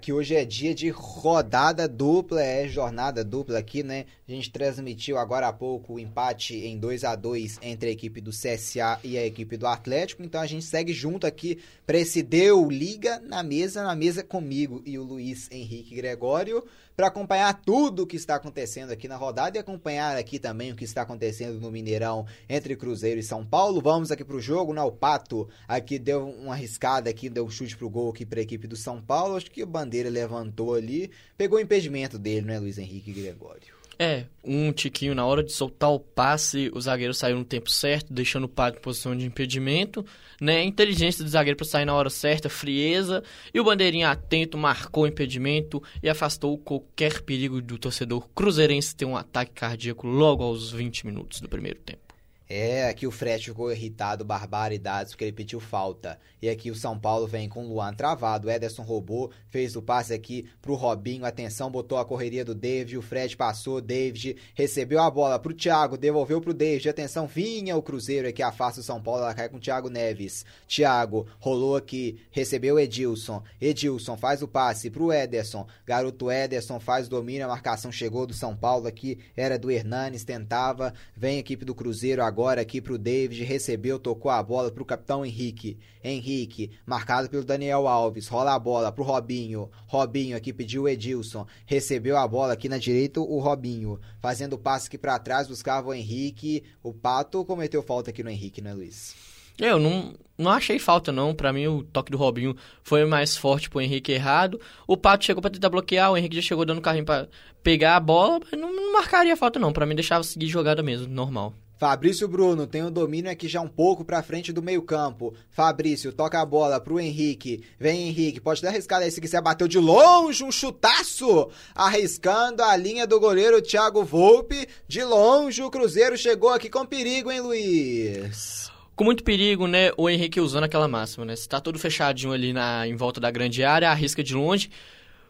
que hoje é dia de rodada dupla, é jornada dupla aqui, né? A gente transmitiu agora há pouco o empate em 2 a 2 entre a equipe do CSA e a equipe do Atlético, então a gente segue junto aqui para esse Deu Liga na mesa, na mesa comigo e o Luiz Henrique Gregório para acompanhar tudo o que está acontecendo aqui na rodada e acompanhar aqui também o que está acontecendo no Mineirão entre Cruzeiro e São Paulo. Vamos aqui para o jogo, né? O Pato aqui deu uma arriscada aqui, deu um chute pro gol aqui para a equipe do São Paulo. Acho que o Bandeira levantou ali, pegou o impedimento dele, né, Luiz Henrique Gregório? É, um tiquinho na hora de soltar o passe, o zagueiro saiu no tempo certo, deixando o Pato em posição de impedimento, né? Inteligência do zagueiro para sair na hora certa, frieza, e o bandeirinha atento marcou o impedimento e afastou qualquer perigo do torcedor cruzeirense ter um ataque cardíaco logo aos 20 minutos do primeiro tempo. É, aqui o Fred ficou irritado, barbaridades, porque ele pediu falta. E aqui o São Paulo vem com o Luan travado, Ederson roubou, fez o passe aqui pro Robinho, atenção, botou a correria do David, o Fred passou, David recebeu a bola pro Thiago, devolveu pro David, atenção, vinha o Cruzeiro aqui, afasta o São Paulo, ela cai com o Thiago Neves. Thiago rolou aqui, recebeu Edilson, Edilson faz o passe pro Ederson, garoto Ederson faz o domínio, a marcação chegou do São Paulo aqui, era do Hernanes, tentava, vem a equipe do Cruzeiro agora agora aqui pro David, recebeu, tocou a bola pro capitão Henrique. Henrique, marcado pelo Daniel Alves, rola a bola pro Robinho. Robinho aqui pediu o Edilson, recebeu a bola aqui na direita o Robinho, fazendo o passe aqui para trás, buscava o Henrique. O Pato cometeu falta aqui no Henrique, né, Luiz? Eu não, não achei falta, não. Para mim, o toque do Robinho foi mais forte pro Henrique errado. O Pato chegou para tentar bloquear, o Henrique já chegou dando carrinho para pegar a bola, não, não marcaria falta, não. Para mim, deixava seguir jogada mesmo, normal. Fabrício Bruno tem o domínio aqui já um pouco para frente do meio-campo. Fabrício toca a bola pro Henrique. Vem Henrique, pode dar arriscado aí se quiser. Bateu de longe, um chutaço. Arriscando a linha do goleiro Thiago Volpe. De longe, o Cruzeiro chegou aqui com perigo, hein, Luiz? Com muito perigo, né? O Henrique usando aquela máxima, né? Se tá todo fechadinho ali na, em volta da grande área, arrisca de longe.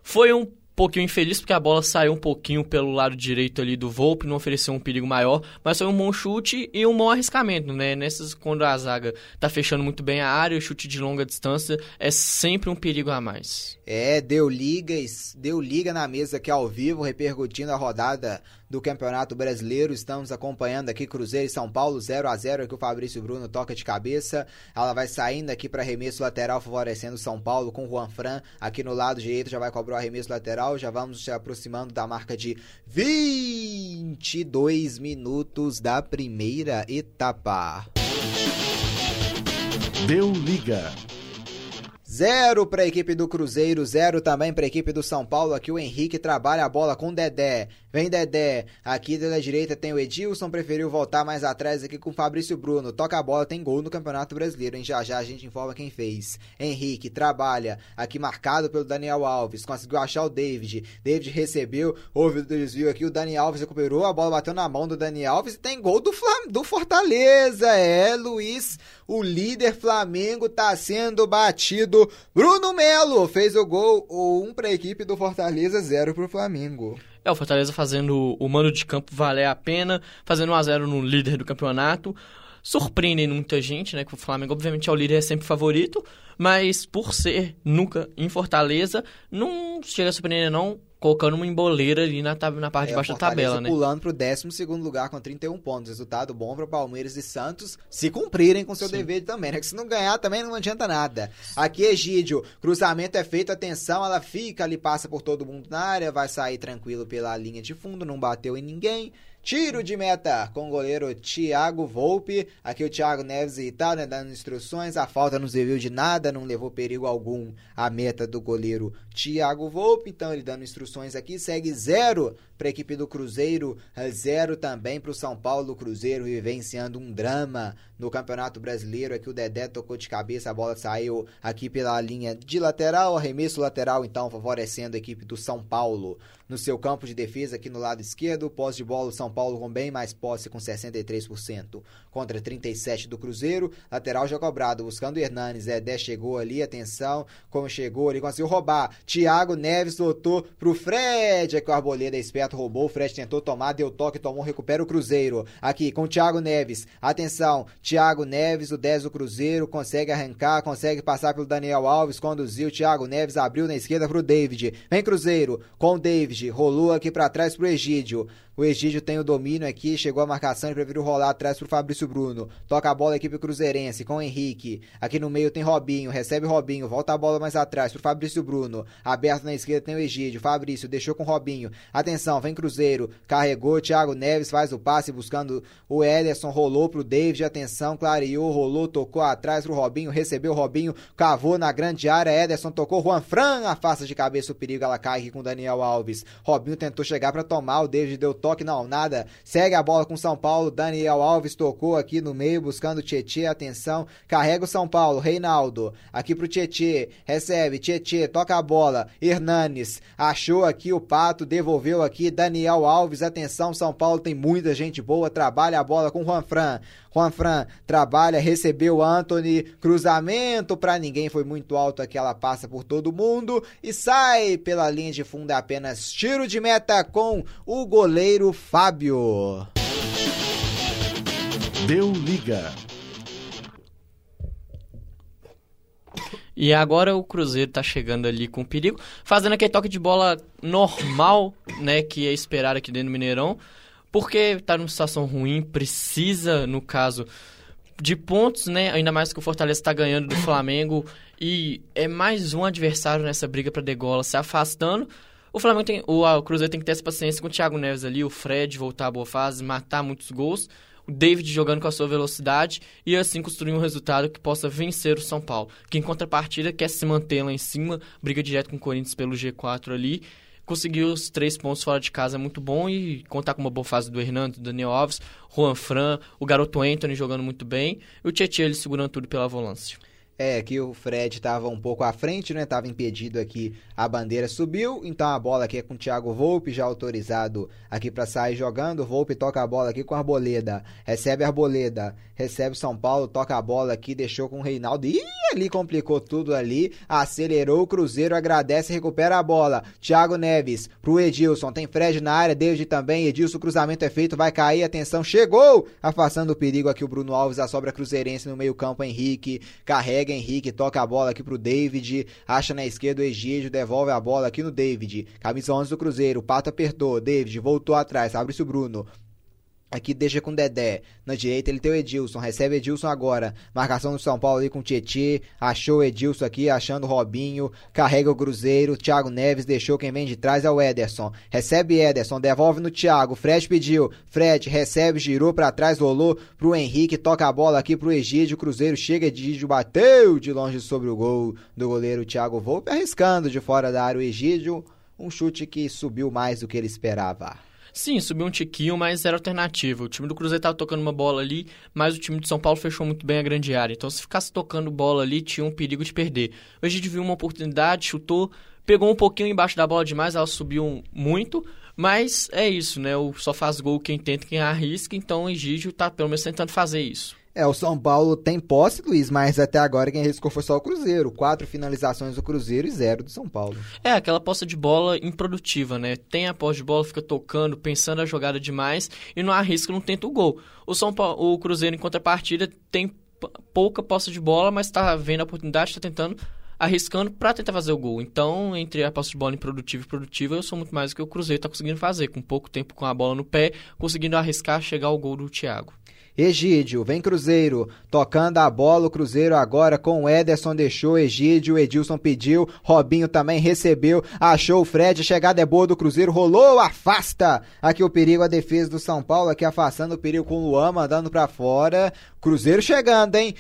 Foi um pouquinho infeliz porque a bola saiu um pouquinho pelo lado direito ali do Volpe, não ofereceu um perigo maior, mas foi um bom chute e um bom arriscamento, né? Nessas quando a zaga tá fechando muito bem a área, o chute de longa distância é sempre um perigo a mais. É, deu liga, deu liga na mesa aqui ao vivo, repercutindo a rodada do Campeonato Brasileiro. Estamos acompanhando aqui Cruzeiro e São Paulo 0 a 0 aqui o Fabrício Bruno toca de cabeça. Ela vai saindo aqui para arremesso lateral favorecendo São Paulo com Juan Fran aqui no lado direito já vai cobrar o arremesso lateral. Já vamos se aproximando da marca de 22 minutos da primeira etapa. Deu liga. Zero para a equipe do Cruzeiro, zero também para a equipe do São Paulo. Aqui o Henrique trabalha a bola com o Dedé. Vem Dedé. Aqui da direita tem o Edilson, preferiu voltar mais atrás aqui com o Fabrício Bruno. Toca a bola, tem gol no Campeonato Brasileiro, hein? Já já a gente informa quem fez. Henrique trabalha, aqui marcado pelo Daniel Alves. Conseguiu achar o David. David recebeu, houve o desvio aqui. O Daniel Alves recuperou, a bola bateu na mão do Daniel Alves e tem gol do, Flam do Fortaleza. É, Luiz, o líder Flamengo tá sendo batido. Bruno Melo fez o gol, um para a equipe do Fortaleza, zero para o Flamengo. É, o Fortaleza fazendo o mano de campo valer a pena, fazendo 1x0 no líder do campeonato. Surpreendem muita gente, né? Que o Flamengo, obviamente, é o líder, é sempre favorito, mas por ser nunca em Fortaleza, não chega a surpreender, não colocando uma emboleira ali na, na parte é, de baixo da tabela, né? pulando pro 12 lugar com 31 pontos. Resultado bom para Palmeiras e Santos se cumprirem com seu Sim. dever também, né? Que se não ganhar também não adianta nada. Aqui, Egídio, cruzamento é feito, atenção, ela fica ali, passa por todo mundo na área, vai sair tranquilo pela linha de fundo, não bateu em ninguém. Tiro de meta com o goleiro Thiago Volpe. Aqui o Thiago Neves e tal, né? Dando instruções. A falta não serviu de nada, não levou perigo algum a meta do goleiro Thiago Volpe. Então ele dando instruções aqui. Segue zero para a equipe do Cruzeiro, zero também para o São Paulo. Cruzeiro vivenciando um drama no Campeonato Brasileiro. Aqui o Dedé tocou de cabeça, a bola saiu aqui pela linha de lateral. Arremesso lateral, então, favorecendo a equipe do São Paulo no seu campo de defesa aqui no lado esquerdo. Pós de bola, o São Paulo com bem mais posse, com 63% contra 37% do Cruzeiro. Lateral já cobrado, buscando o Hernanes. Edé chegou ali, atenção, como chegou ali, conseguiu roubar. Thiago Neves lotou pro Fred, é que o Arboleda é esperto, roubou. O Fred tentou tomar, deu toque, tomou, recupera o Cruzeiro. Aqui com o Thiago Neves, atenção, Thiago Neves, o 10 do Cruzeiro, consegue arrancar, consegue passar pelo Daniel Alves, conduziu. Thiago Neves abriu na esquerda pro David. Vem Cruzeiro, com o David, rolou aqui para trás pro Egídio. O Egídio tem o domínio aqui, chegou a marcação e preferiu rolar atrás pro Fabrício Bruno. Toca a bola a equipe cruzeirense com o Henrique. Aqui no meio tem Robinho, recebe Robinho, volta a bola mais atrás pro Fabrício Bruno. Aberto na esquerda tem o Egídio. Fabrício deixou com Robinho. Atenção, vem Cruzeiro. Carregou, Thiago Neves faz o passe buscando o Ederson, rolou pro David. Atenção, clareou, rolou, tocou atrás pro Robinho, recebeu o Robinho, cavou na grande área. Ederson tocou, Juan Fran afasta de cabeça o perigo, ela cai aqui com Daniel Alves. Robinho tentou chegar para tomar, o David deu toque não, nada. Segue a bola com São Paulo. Daniel Alves tocou aqui no meio, buscando o Tietê. Atenção, carrega o São Paulo. Reinaldo, aqui pro Tietê. Recebe, Tietê, toca a bola. Hernanes, achou aqui o Pato, devolveu aqui. Daniel Alves, atenção, São Paulo tem muita gente boa. Trabalha a bola com Juan Fran. Juan Fran trabalha, recebeu Anthony, cruzamento para ninguém, foi muito alto aqui, ela passa por todo mundo e sai pela linha de fundo apenas tiro de meta com o goleiro Fábio. Deu liga. E agora o Cruzeiro tá chegando ali com perigo, fazendo aquele toque de bola normal, né, que é esperar aqui dentro do Mineirão porque está numa situação ruim, precisa, no caso, de pontos, né? Ainda mais que o Fortaleza está ganhando do Flamengo e é mais um adversário nessa briga para degola se afastando. O Flamengo tem, o, o, Cruzeiro tem que ter essa paciência com o Thiago Neves ali, o Fred voltar à boa fase, matar muitos gols, o David jogando com a sua velocidade e assim construir um resultado que possa vencer o São Paulo, que em contrapartida quer se manter lá em cima, briga direto com o Corinthians pelo G4 ali conseguir os três pontos fora de casa é muito bom e contar com uma boa fase do Hernando, do Daniel Alves, Juan Fran, o garoto Anthony jogando muito bem e o Tietchan ele segurando tudo pela volância. É, que o Fred estava um pouco à frente, né? Tava impedido aqui, a bandeira subiu, então a bola aqui é com o Thiago Volpe, já autorizado aqui para sair jogando. Volpe toca a bola aqui com a Arboleda, recebe a Arboleda, recebe o São Paulo, toca a bola aqui, deixou com o Reinaldo. Ih, ali complicou tudo ali, acelerou o Cruzeiro, agradece, recupera a bola. Thiago Neves pro Edilson, tem Fred na área, David também, Edilson, o cruzamento é feito, vai cair, atenção, chegou! Afastando o perigo aqui o Bruno Alves, a sobra cruzeirense no meio campo, Henrique, carrega Henrique, toca a bola aqui pro David, acha na esquerda o Egídio, devolve a bola aqui no David. Camisa 11 do Cruzeiro, o Pato apertou, David voltou atrás, abre-se o Bruno. Aqui deixa com o Dedé. Na direita ele tem o Edilson. Recebe Edilson agora. Marcação do São Paulo ali com o Tietê. Achou o Edilson aqui, achando o Robinho. Carrega o Cruzeiro. Thiago Neves deixou quem vem de trás é o Ederson. Recebe Ederson. Devolve no Thiago. Fred pediu. Fred recebe, girou para trás, rolou pro Henrique. Toca a bola aqui pro Egídio. Cruzeiro chega. Egídio bateu de longe sobre o gol do goleiro Thiago Volpe. Arriscando de fora da área o Egídio. Um chute que subiu mais do que ele esperava. Sim, subiu um tiquinho, mas era alternativa. O time do Cruzeiro estava tocando uma bola ali, mas o time de São Paulo fechou muito bem a grande área. Então, se ficasse tocando bola ali, tinha um perigo de perder. Hoje a gente viu uma oportunidade, chutou, pegou um pouquinho embaixo da bola demais, ela subiu muito, mas é isso, né? O só faz gol quem tenta, quem arrisca, então o Egídio está pelo menos tentando fazer isso. É, o São Paulo tem posse, Luiz, mas até agora quem riscou foi só o Cruzeiro. Quatro finalizações do Cruzeiro e zero do São Paulo. É, aquela posse de bola improdutiva, né? Tem a posse de bola, fica tocando, pensando a jogada demais e não arrisca, não tenta o gol. O, São Paulo, o Cruzeiro, em contrapartida, tem pouca posse de bola, mas está vendo a oportunidade, está tentando arriscando para tentar fazer o gol. Então, entre a posse de bola improdutiva e produtiva, eu sou muito mais do que o Cruzeiro está conseguindo fazer, com pouco tempo com a bola no pé, conseguindo arriscar chegar ao gol do Thiago. Egídio, vem Cruzeiro, tocando a bola, o Cruzeiro agora com o Ederson deixou Egídio, Edilson pediu, Robinho também recebeu, achou o Fred, chegada é boa do Cruzeiro, rolou, afasta, aqui o perigo, a defesa do São Paulo, aqui afastando o perigo com o Luan, mandando para fora, Cruzeiro chegando, hein?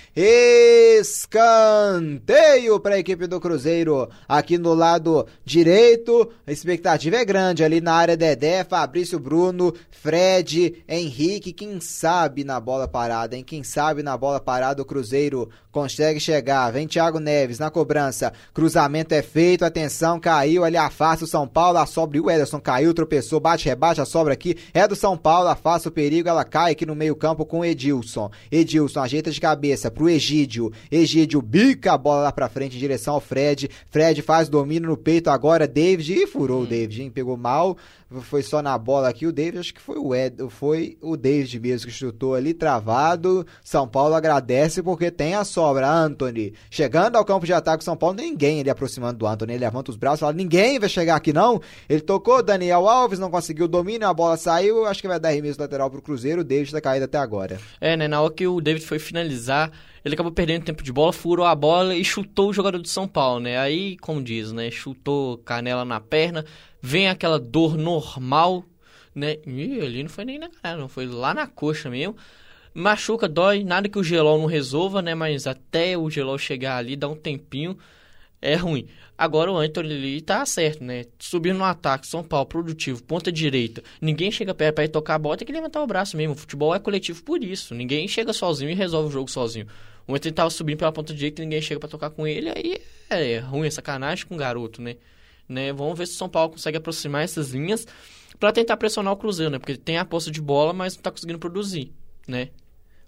Escanteio para a equipe do Cruzeiro. Aqui no lado direito, a expectativa é grande. Ali na área Dedé, Fabrício Bruno, Fred, Henrique, quem sabe na bola bola parada, hein? Quem sabe na bola parada o Cruzeiro consegue chegar. Vem Thiago Neves na cobrança. Cruzamento é feito, atenção, caiu ali, afasta o São Paulo, a sobra e o Ederson caiu, tropeçou, bate, rebate, a sobra aqui é do São Paulo, afasta o perigo, ela cai aqui no meio-campo com o Edilson. Edilson ajeita de cabeça pro Egídio. Egídio bica a bola lá pra frente em direção ao Fred. Fred faz domínio no peito agora, David, e furou hum. o David, hein? Pegou mal foi só na bola aqui. O David, acho que foi o Ed, foi o David mesmo que chutou ali, travado. São Paulo agradece porque tem a sobra. Anthony chegando ao campo de ataque São Paulo, ninguém ele aproximando do Anthony. Ele levanta os braços fala: ninguém vai chegar aqui não. Ele tocou, Daniel Alves não conseguiu o domínio, a bola saiu. Acho que vai dar remesso lateral pro Cruzeiro. O David tá caído até agora. É, né? Na hora que o David foi finalizar ele acabou perdendo tempo de bola, furou a bola e chutou o jogador de São Paulo, né? Aí, como diz, né? Chutou canela na perna, vem aquela dor normal, né? Ih, ali não foi nem na cara, não foi lá na coxa mesmo. Machuca, dói, nada que o gelol não resolva, né? Mas até o gelol chegar ali, dá um tempinho, é ruim. Agora o Anthony ali tá certo, né? Subindo no ataque, São Paulo, produtivo, ponta direita. Ninguém chega perto pra ir tocar a bola, tem que levantar o braço mesmo. O futebol é coletivo por isso. Ninguém chega sozinho e resolve o jogo sozinho. O Anthony tava subindo pela ponta direita e ninguém chega para tocar com ele, aí é ruim, é sacanagem com o garoto, né? Né? Vamos ver se o São Paulo consegue aproximar essas linhas para tentar pressionar o Cruzeiro, né? Porque tem a posse de bola, mas não tá conseguindo produzir, né?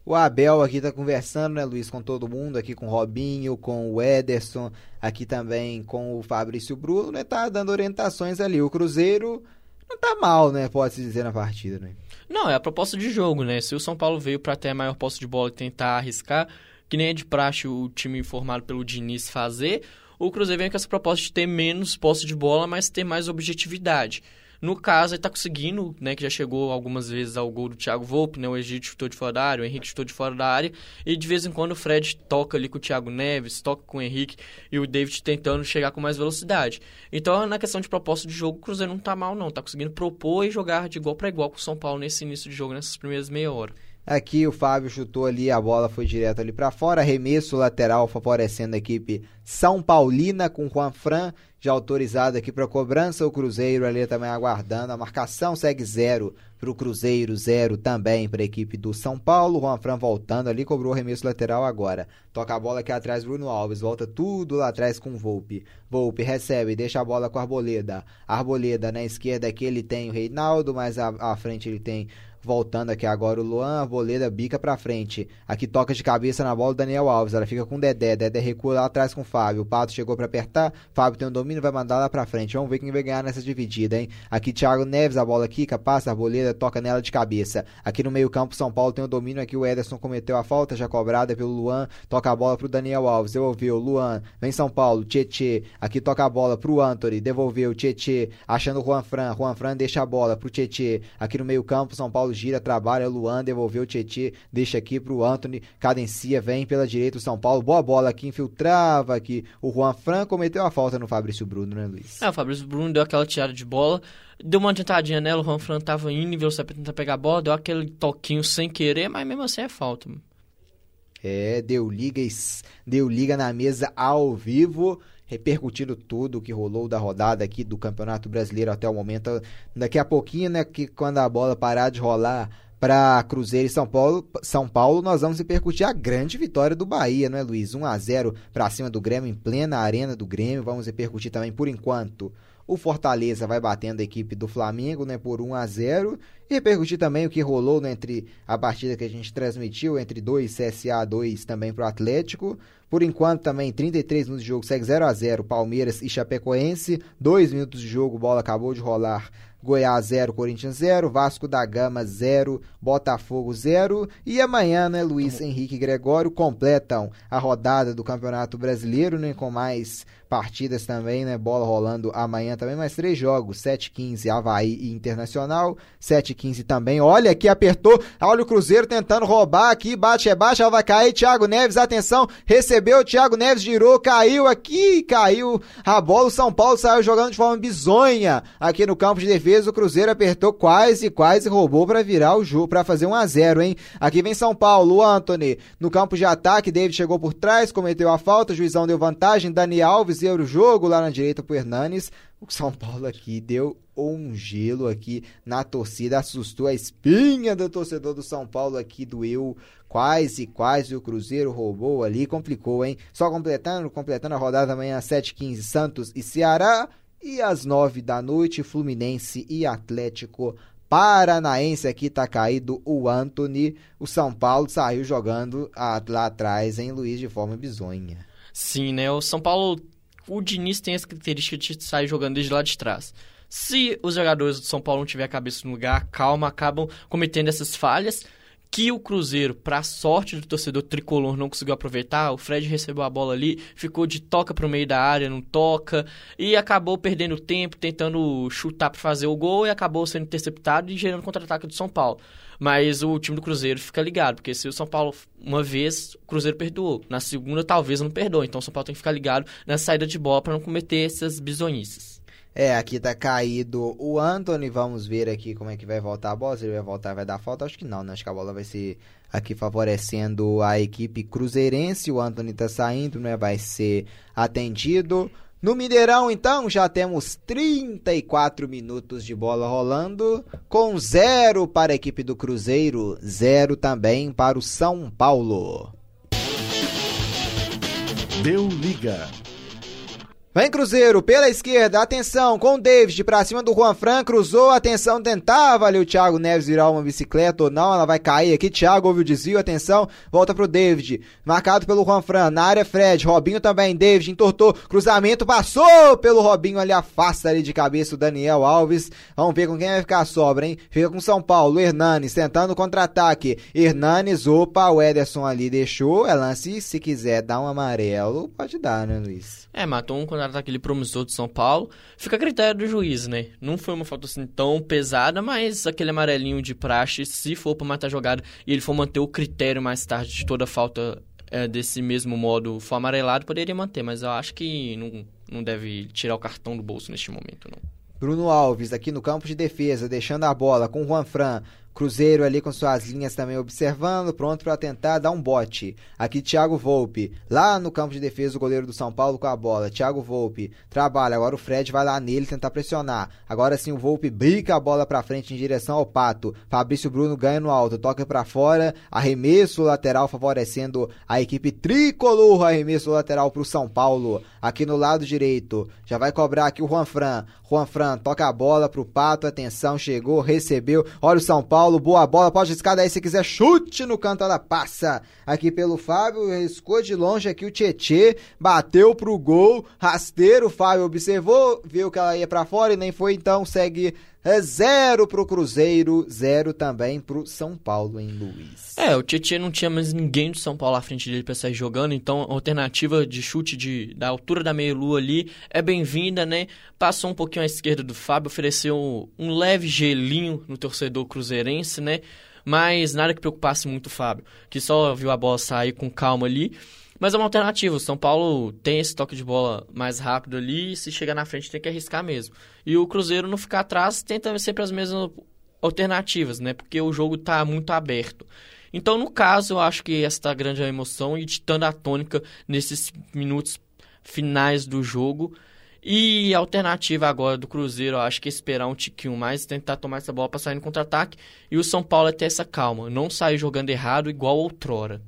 O Abel aqui tá conversando, né, Luiz, com todo mundo, aqui com o Robinho, com o Ederson, aqui também com o Fabrício Bruno, né? Tá dando orientações ali. O Cruzeiro não tá mal, né? Pode-se dizer na partida, né? Não, é a proposta de jogo, né? Se o São Paulo veio para ter a maior posse de bola e tentar arriscar, que nem é de praxe o time formado pelo Diniz fazer, o Cruzeiro vem com essa proposta de ter menos posse de bola, mas ter mais objetividade. No caso, ele está conseguindo, né, que já chegou algumas vezes ao gol do Thiago Volpe, né, o Egito chutou de fora da área, o Henrique chutou de fora da área, e de vez em quando o Fred toca ali com o Thiago Neves, toca com o Henrique e o David tentando chegar com mais velocidade. Então, na questão de proposta de jogo, o Cruzeiro não está mal não, está conseguindo propor e jogar de igual para igual com o São Paulo nesse início de jogo, nessas primeiras meia hora. Aqui o Fábio chutou ali, a bola foi direto ali para fora, arremesso lateral favorecendo a equipe São Paulina com Juan Fran já autorizado aqui para cobrança. O Cruzeiro ali também aguardando. A marcação segue zero para o Cruzeiro, zero também para a equipe do São Paulo. Juan Fran voltando ali, cobrou o arremesso lateral agora. Toca a bola aqui atrás, Bruno Alves. Volta tudo lá atrás com o Volpe. Volpe recebe, deixa a bola com a Arboleda. Arboleda na esquerda aqui ele tem o Reinaldo, mas à frente ele tem Voltando aqui agora o Luan, Arboleda bica pra frente. Aqui toca de cabeça na bola o Daniel Alves. Ela fica com o Dedé. Dedé recua lá atrás com o Fábio. O Pato chegou para apertar. Fábio tem o um domínio, vai mandar lá pra frente. Vamos ver quem vai ganhar nessa dividida, hein? Aqui Thiago Neves, a bola quica, passa, Arboleda toca nela de cabeça. Aqui no meio-campo, São Paulo tem o domínio. Aqui o Ederson cometeu a falta, já cobrada pelo Luan. Toca a bola pro Daniel Alves. Devolveu. Luan. Vem São Paulo. Tietê. Aqui toca a bola pro Anthony. Devolveu. Tietê. Achando o Juan Fran. Juan Fran deixa a bola pro Tietê. Aqui no meio-campo, São Paulo gira, trabalha Luan devolveu o Tietê, deixa aqui pro Anthony, cadencia, vem pela direita o São Paulo, boa bola aqui, infiltrava aqui. O Juan Fran cometeu a falta no Fabrício Bruno, né, Luiz? É, o Fabrício Bruno deu aquela tirada de bola, deu uma adiantadinha nela, o Juan Fran tava indo em velocidade pra tentar pegar a bola, deu aquele toquinho sem querer, mas mesmo assim é falta. É, deu liga, deu liga na mesa ao vivo repercutindo tudo o que rolou da rodada aqui do Campeonato Brasileiro até o momento. Daqui a pouquinho, né, que quando a bola parar de rolar, para Cruzeiro e São Paulo, São Paulo, nós vamos repercutir a grande vitória do Bahia, não é, Luiz? 1 a 0 para cima do Grêmio em plena arena do Grêmio. Vamos repercutir também por enquanto. O Fortaleza vai batendo a equipe do Flamengo, né, por 1 a 0 e repercutir também o que rolou né, entre a partida que a gente transmitiu entre 2 CSA 2 também para o Atlético. Por enquanto também 33 minutos de jogo segue 0 a 0 Palmeiras e Chapecoense. 2 minutos de jogo, bola acabou de rolar Goiás 0, Corinthians 0, Vasco da Gama 0, Botafogo 0. E amanhã, né, Luiz Henrique e Gregório completam a rodada do Campeonato Brasileiro, né, com mais partidas também, né, bola rolando amanhã também, mais três jogos, 7-15 Havaí e Internacional, 7-15 também, olha aqui, apertou, olha o Cruzeiro tentando roubar aqui, bate, é baixo, ela vai cair, Thiago Neves, atenção, recebeu, Thiago Neves girou, caiu aqui, caiu a bola, o São Paulo saiu jogando de forma bizonha aqui no campo de defesa, o Cruzeiro apertou quase, quase roubou para virar o jogo, para fazer 1 a 0 hein? Aqui vem São Paulo, o Anthony no campo de ataque, David chegou por trás, cometeu a falta, juizão deu vantagem, Dani Alves deu o jogo lá na direita pro Hernanes. O São Paulo aqui deu um gelo aqui na torcida, assustou a espinha do torcedor do São Paulo aqui, doeu quase, quase o Cruzeiro roubou ali, complicou, hein? Só completando, completando a rodada amanhã às 7h15, Santos e Ceará, e às 9 da noite, Fluminense e Atlético Paranaense aqui tá caído o Anthony. O São Paulo saiu jogando lá atrás em Luiz de forma bizonha. Sim, né? O São Paulo, o Diniz tem essa característica de sair jogando desde lá de trás. Se os jogadores do São Paulo não tiver a cabeça no lugar, calma, acabam cometendo essas falhas que o Cruzeiro, para sorte do torcedor tricolor, não conseguiu aproveitar. O Fred recebeu a bola ali, ficou de toca para o meio da área, não toca, e acabou perdendo tempo, tentando chutar para fazer o gol, e acabou sendo interceptado e gerando contra-ataque do São Paulo. Mas o time do Cruzeiro fica ligado, porque se o São Paulo, uma vez, o Cruzeiro perdoou. Na segunda, talvez não perdoe. Então o São Paulo tem que ficar ligado na saída de bola para não cometer essas bizonhices. É, aqui tá caído o Anthony. Vamos ver aqui como é que vai voltar a bola. Se ele vai voltar, vai dar falta? Acho que não, né? Acho que a bola vai ser aqui favorecendo a equipe cruzeirense. O Anthony tá saindo, né? Vai ser atendido. No Mineirão, então, já temos 34 minutos de bola rolando, com zero para a equipe do Cruzeiro, zero também para o São Paulo. Deu liga. Vem Cruzeiro, pela esquerda, atenção, com o David pra cima do Juan Fran, cruzou, atenção, tentava ali o Thiago Neves virar uma bicicleta ou não, ela vai cair aqui, Thiago ouve o desvio, atenção, volta pro David, marcado pelo Juan Fran, na área Fred, Robinho também, David entortou, cruzamento, passou pelo Robinho ali, afasta ali de cabeça o Daniel Alves, vamos ver com quem vai ficar a sobra, hein, fica com São Paulo, Hernanes, tentando contra-ataque, Hernanes, opa, o Ederson ali deixou, é lance, se quiser dar um amarelo, pode dar, né Luiz? É, matou um contra-ataque ele promissor de São Paulo. Fica a critério do juiz, né? Não foi uma falta assim tão pesada, mas aquele amarelinho de praxe, se for pra matar a jogada e ele for manter o critério mais tarde de toda falta é, desse mesmo modo for amarelado, poderia manter, mas eu acho que não, não deve tirar o cartão do bolso neste momento, não. Bruno Alves aqui no campo de defesa, deixando a bola com Juan Fran. Cruzeiro ali com suas linhas também observando, pronto para tentar dar um bote. Aqui Thiago Volpe, lá no campo de defesa o goleiro do São Paulo com a bola. Thiago Volpe trabalha, agora o Fred vai lá nele tentar pressionar. Agora sim o Volpe bica a bola para frente em direção ao Pato. Fabrício Bruno ganha no alto, toca para fora, arremesso lateral favorecendo a equipe tricolor, arremesso lateral para o São Paulo. Aqui no lado direito, já vai cobrar aqui o Juan Fran. Juan Fran toca a bola pro Pato, atenção, chegou, recebeu. Olha o São Paulo Paulo, boa bola, pode riscar daí se quiser, chute no canto, ela passa aqui pelo Fábio, riscou de longe aqui o Tietê, bateu pro gol, rasteiro, Fábio observou, viu que ela ia para fora e nem foi, então segue é zero pro Cruzeiro, zero também pro São Paulo, em Luiz? É, o Tietchan não tinha mais ninguém do São Paulo à frente dele para sair jogando, então a alternativa de chute de, da altura da meia-lua ali é bem-vinda, né? Passou um pouquinho à esquerda do Fábio, ofereceu um, um leve gelinho no torcedor cruzeirense, né? Mas nada que preocupasse muito o Fábio, que só viu a bola sair com calma ali. Mas é uma alternativa. O São Paulo tem esse toque de bola mais rápido ali e se chegar na frente tem que arriscar mesmo. E o Cruzeiro não ficar atrás tenta sempre as mesmas alternativas, né? Porque o jogo está muito aberto. Então, no caso, eu acho que essa tá grande emoção e ditando a tônica nesses minutos finais do jogo. E a alternativa agora do Cruzeiro, eu acho que é esperar um tiquinho mais, tentar tomar essa bola para sair no contra-ataque. E o São Paulo é ter essa calma, não sair jogando errado igual outrora.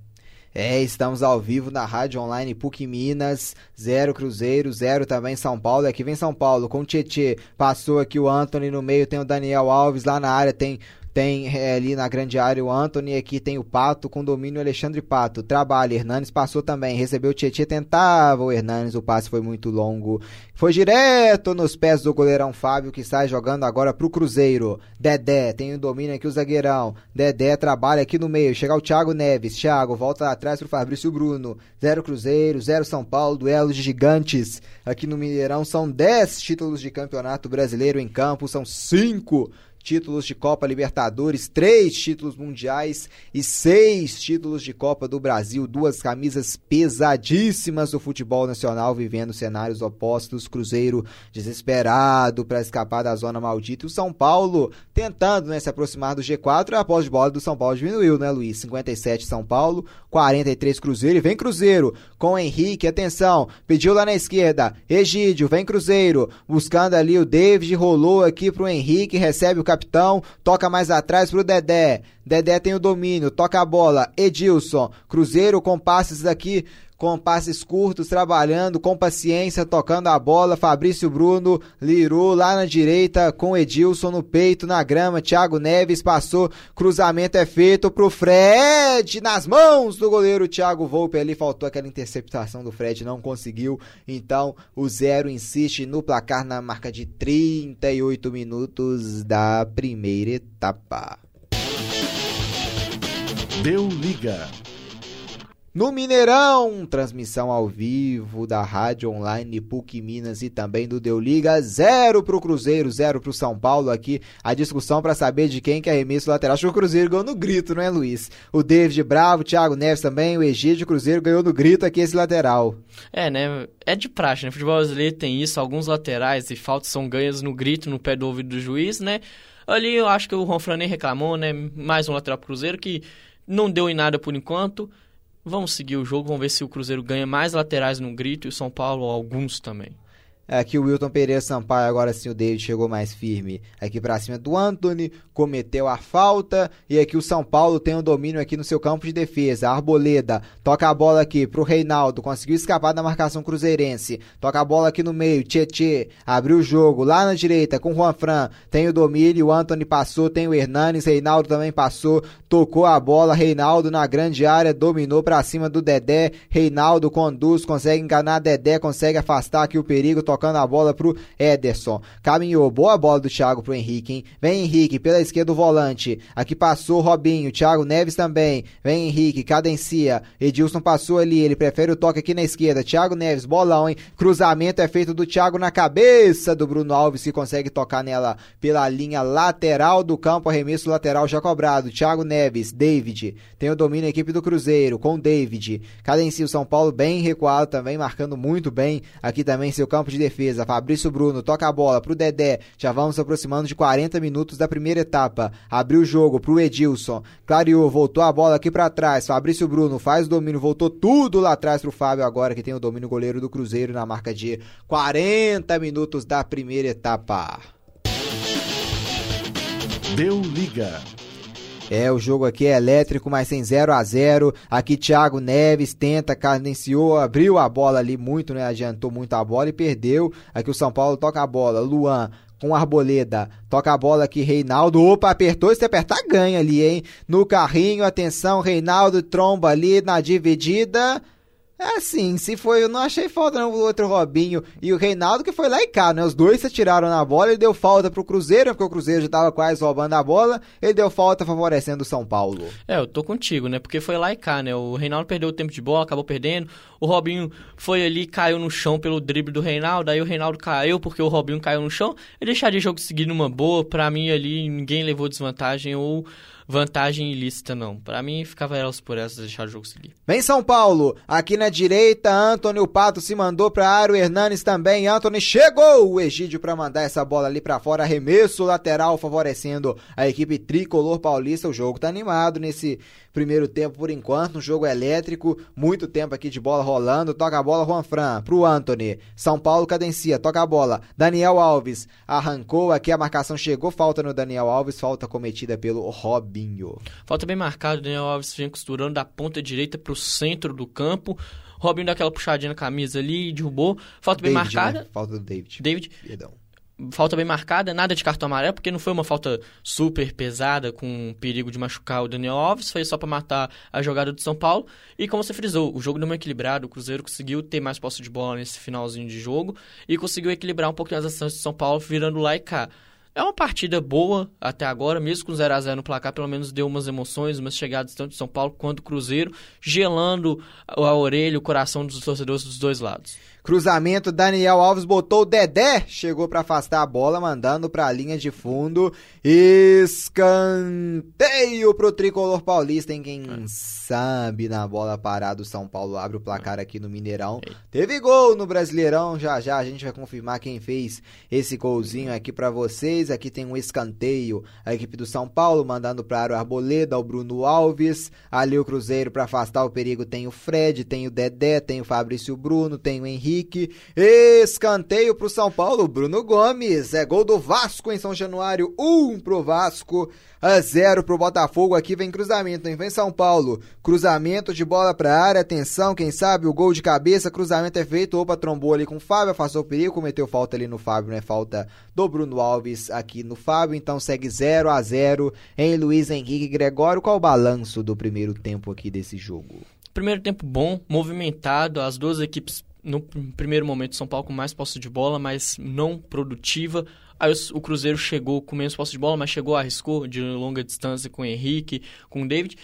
É, estamos ao vivo na Rádio Online PUC Minas, zero Cruzeiro, zero também São Paulo. Aqui vem São Paulo com o Tietê, passou aqui o Anthony no meio, tem o Daniel Alves lá na área, tem tem é, ali na grande área o Anthony, aqui tem o Pato com domínio Alexandre Pato. Trabalha, Hernanes passou também, recebeu o Tietchan, tentava o Hernanes, o passe foi muito longo. Foi direto nos pés do goleirão Fábio, que sai jogando agora pro Cruzeiro. Dedé, tem o domínio aqui o zagueirão. Dedé trabalha aqui no meio, chega o Thiago Neves. Thiago volta atrás pro Fabrício Bruno. Zero Cruzeiro, zero São Paulo, duelo de gigantes. Aqui no Mineirão são 10 títulos de campeonato brasileiro em campo, são 5 títulos de Copa Libertadores, três títulos mundiais e seis títulos de Copa do Brasil. Duas camisas pesadíssimas do futebol nacional vivendo cenários opostos. Cruzeiro desesperado para escapar da zona maldita. E o São Paulo tentando né, se aproximar do G4. A posse de bola do São Paulo diminuiu, né, Luiz? 57 São Paulo, 43 Cruzeiro. E vem Cruzeiro com Henrique. Atenção, pediu lá na esquerda. Egídio, vem Cruzeiro. Buscando ali o David. Rolou aqui pro Henrique. Recebe o capitão. Toca mais atrás pro Dedé. Dedé tem o domínio. Toca a bola. Edilson. Cruzeiro com passes aqui com passes curtos, trabalhando com paciência, tocando a bola. Fabrício Bruno lirou lá na direita com Edilson no peito, na grama. Thiago Neves passou, cruzamento é feito pro Fred nas mãos do goleiro Thiago Volpe. Ali faltou aquela interceptação do Fred, não conseguiu. Então o Zero insiste no placar na marca de 38 minutos da primeira etapa. Deu liga. No Mineirão, transmissão ao vivo da Rádio Online PUC Minas e também do Deu Liga, zero pro Cruzeiro, zero pro São Paulo aqui. A discussão para saber de quem que é arremesso lateral. Acho que o Cruzeiro ganhou no grito, não é, Luiz? O David Bravo, o Thiago Neves também, o Egídio, Cruzeiro ganhou no grito aqui esse lateral. É, né? É de praxe, né? Futebol brasileiro tem isso, alguns laterais e faltas são ganhas no grito, no pé do ouvido do juiz, né? Ali eu acho que o Ronfran nem reclamou, né? Mais um lateral pro Cruzeiro que não deu em nada por enquanto. Vamos seguir o jogo, vamos ver se o Cruzeiro ganha mais laterais no grito e o São Paulo alguns também. Aqui o Wilton Pereira Sampaio, agora sim o David chegou mais firme. Aqui para cima do Anthony, cometeu a falta. E aqui o São Paulo tem o um domínio aqui no seu campo de defesa. Arboleda toca a bola aqui pro Reinaldo, conseguiu escapar da marcação cruzeirense. Toca a bola aqui no meio, Tietê, abriu o jogo lá na direita com Juan Fran, tem o domínio, o Anthony passou, tem o Hernanes, Reinaldo também passou, tocou a bola, Reinaldo na grande área, dominou para cima do Dedé, Reinaldo conduz, consegue enganar Dedé, consegue afastar aqui o perigo, tocando a bola pro Ederson. Caminhou, boa bola do Thiago pro Henrique, hein? Vem Henrique, pela esquerda o volante. Aqui passou Robinho, Thiago Neves também. Vem Henrique, cadencia. Edilson passou ali, ele prefere o toque aqui na esquerda. Thiago Neves, bolão, hein? Cruzamento é feito do Thiago na cabeça do Bruno Alves, que consegue tocar nela pela linha lateral do campo. Arremesso lateral já cobrado. Thiago Neves, David. Tem o domínio a equipe do Cruzeiro com David. Cadencia o São Paulo bem recuado também, marcando muito bem. Aqui também seu campo de defesa. Fabrício Bruno toca a bola pro Dedé. Já vamos aproximando de 40 minutos da primeira etapa. Abriu o jogo pro Edilson. Clareou, voltou a bola aqui para trás. Fabrício Bruno faz o domínio, voltou tudo lá atrás pro Fábio agora que tem o domínio goleiro do Cruzeiro na marca de 40 minutos da primeira etapa. Deu liga. É, o jogo aqui é elétrico, mas sem 0 a 0 Aqui Thiago Neves tenta, cadenciou, abriu a bola ali muito, né? Adiantou muito a bola e perdeu. Aqui o São Paulo toca a bola. Luan com Arboleda. Toca a bola aqui, Reinaldo. Opa, apertou. Se apertar, ganha ali, hein? No carrinho, atenção, Reinaldo tromba ali na dividida. É assim, se foi, eu não achei falta não, o outro Robinho e o Reinaldo que foi lá e cá, né? Os dois se tiraram na bola, ele deu falta pro Cruzeiro, porque o Cruzeiro já tava quase roubando a bola, ele deu falta favorecendo o São Paulo. É, eu tô contigo, né? Porque foi lá e cá, né? O Reinaldo perdeu o tempo de bola, acabou perdendo. O Robinho foi ali, caiu no chão pelo drible do Reinaldo, aí o Reinaldo caiu porque o Robinho caiu no chão. Ele deixaria o jogo seguir numa boa, pra mim ali ninguém levou desvantagem ou vantagem ilícita, não. Para mim, ficava elas por essas deixar o jogo seguir. Vem São Paulo, aqui na direita, Antônio Pato se mandou para área, o Hernanes também, Antônio chegou o Egídio para mandar essa bola ali para fora, arremesso lateral favorecendo a equipe tricolor paulista. O jogo tá animado nesse primeiro tempo por enquanto, um jogo elétrico, muito tempo aqui de bola rolando, toca a bola Juan Fran pro Anthony. São Paulo cadencia, toca a bola. Daniel Alves arrancou aqui, a marcação chegou, falta no Daniel Alves, falta cometida pelo Robinho. Falta bem marcado, Daniel Alves vem costurando da ponta direita pro centro do campo. Robinho dá aquela puxadinha na camisa ali, derrubou. Falta bem David, marcada. Né? Falta do David. David. Perdão falta bem marcada, nada de cartão amarelo, porque não foi uma falta super pesada com perigo de machucar o Daniel Alves, foi só para matar a jogada do São Paulo. E como você frisou, o jogo deu uma equilibrado, o Cruzeiro conseguiu ter mais posse de bola nesse finalzinho de jogo e conseguiu equilibrar um pouquinho as ações do São Paulo, virando lá e cá. É uma partida boa até agora, mesmo com 0 a 0 no placar, pelo menos deu umas emoções, umas chegadas tanto de São Paulo quanto do Cruzeiro, gelando a orelha, o coração dos torcedores dos dois lados. Cruzamento, Daniel Alves botou o Dedé, chegou para afastar a bola, mandando para a linha de fundo. Escanteio pro tricolor paulista, em quem sabe na bola parada o São Paulo abre o placar aqui no Mineirão. Teve gol no Brasileirão, já já a gente vai confirmar quem fez esse golzinho aqui para vocês. Aqui tem um escanteio, a equipe do São Paulo mandando para o Arboleda, o Bruno Alves. Ali o Cruzeiro para afastar o perigo tem o Fred, tem o Dedé, tem o Fabrício Bruno, tem o Henrique. Escanteio pro São Paulo, Bruno Gomes. É gol do Vasco em São Januário, 1 um pro Vasco a 0 pro Botafogo. Aqui vem cruzamento, hein? Vem São Paulo. Cruzamento de bola pra área. Atenção, quem sabe o gol de cabeça. Cruzamento é feito. Opa, trombou ali com o Fábio. Afastou o perigo. Cometeu falta ali no Fábio, né? Falta do Bruno Alves aqui no Fábio. Então segue 0 a 0 em Luiz Henrique Gregório. Qual o balanço do primeiro tempo aqui desse jogo? Primeiro tempo bom, movimentado. As duas equipes no primeiro momento São Paulo com mais posse de bola, mas não produtiva. Aí o Cruzeiro chegou com menos posse de bola, mas chegou, arriscou de longa distância com o Henrique, com o David,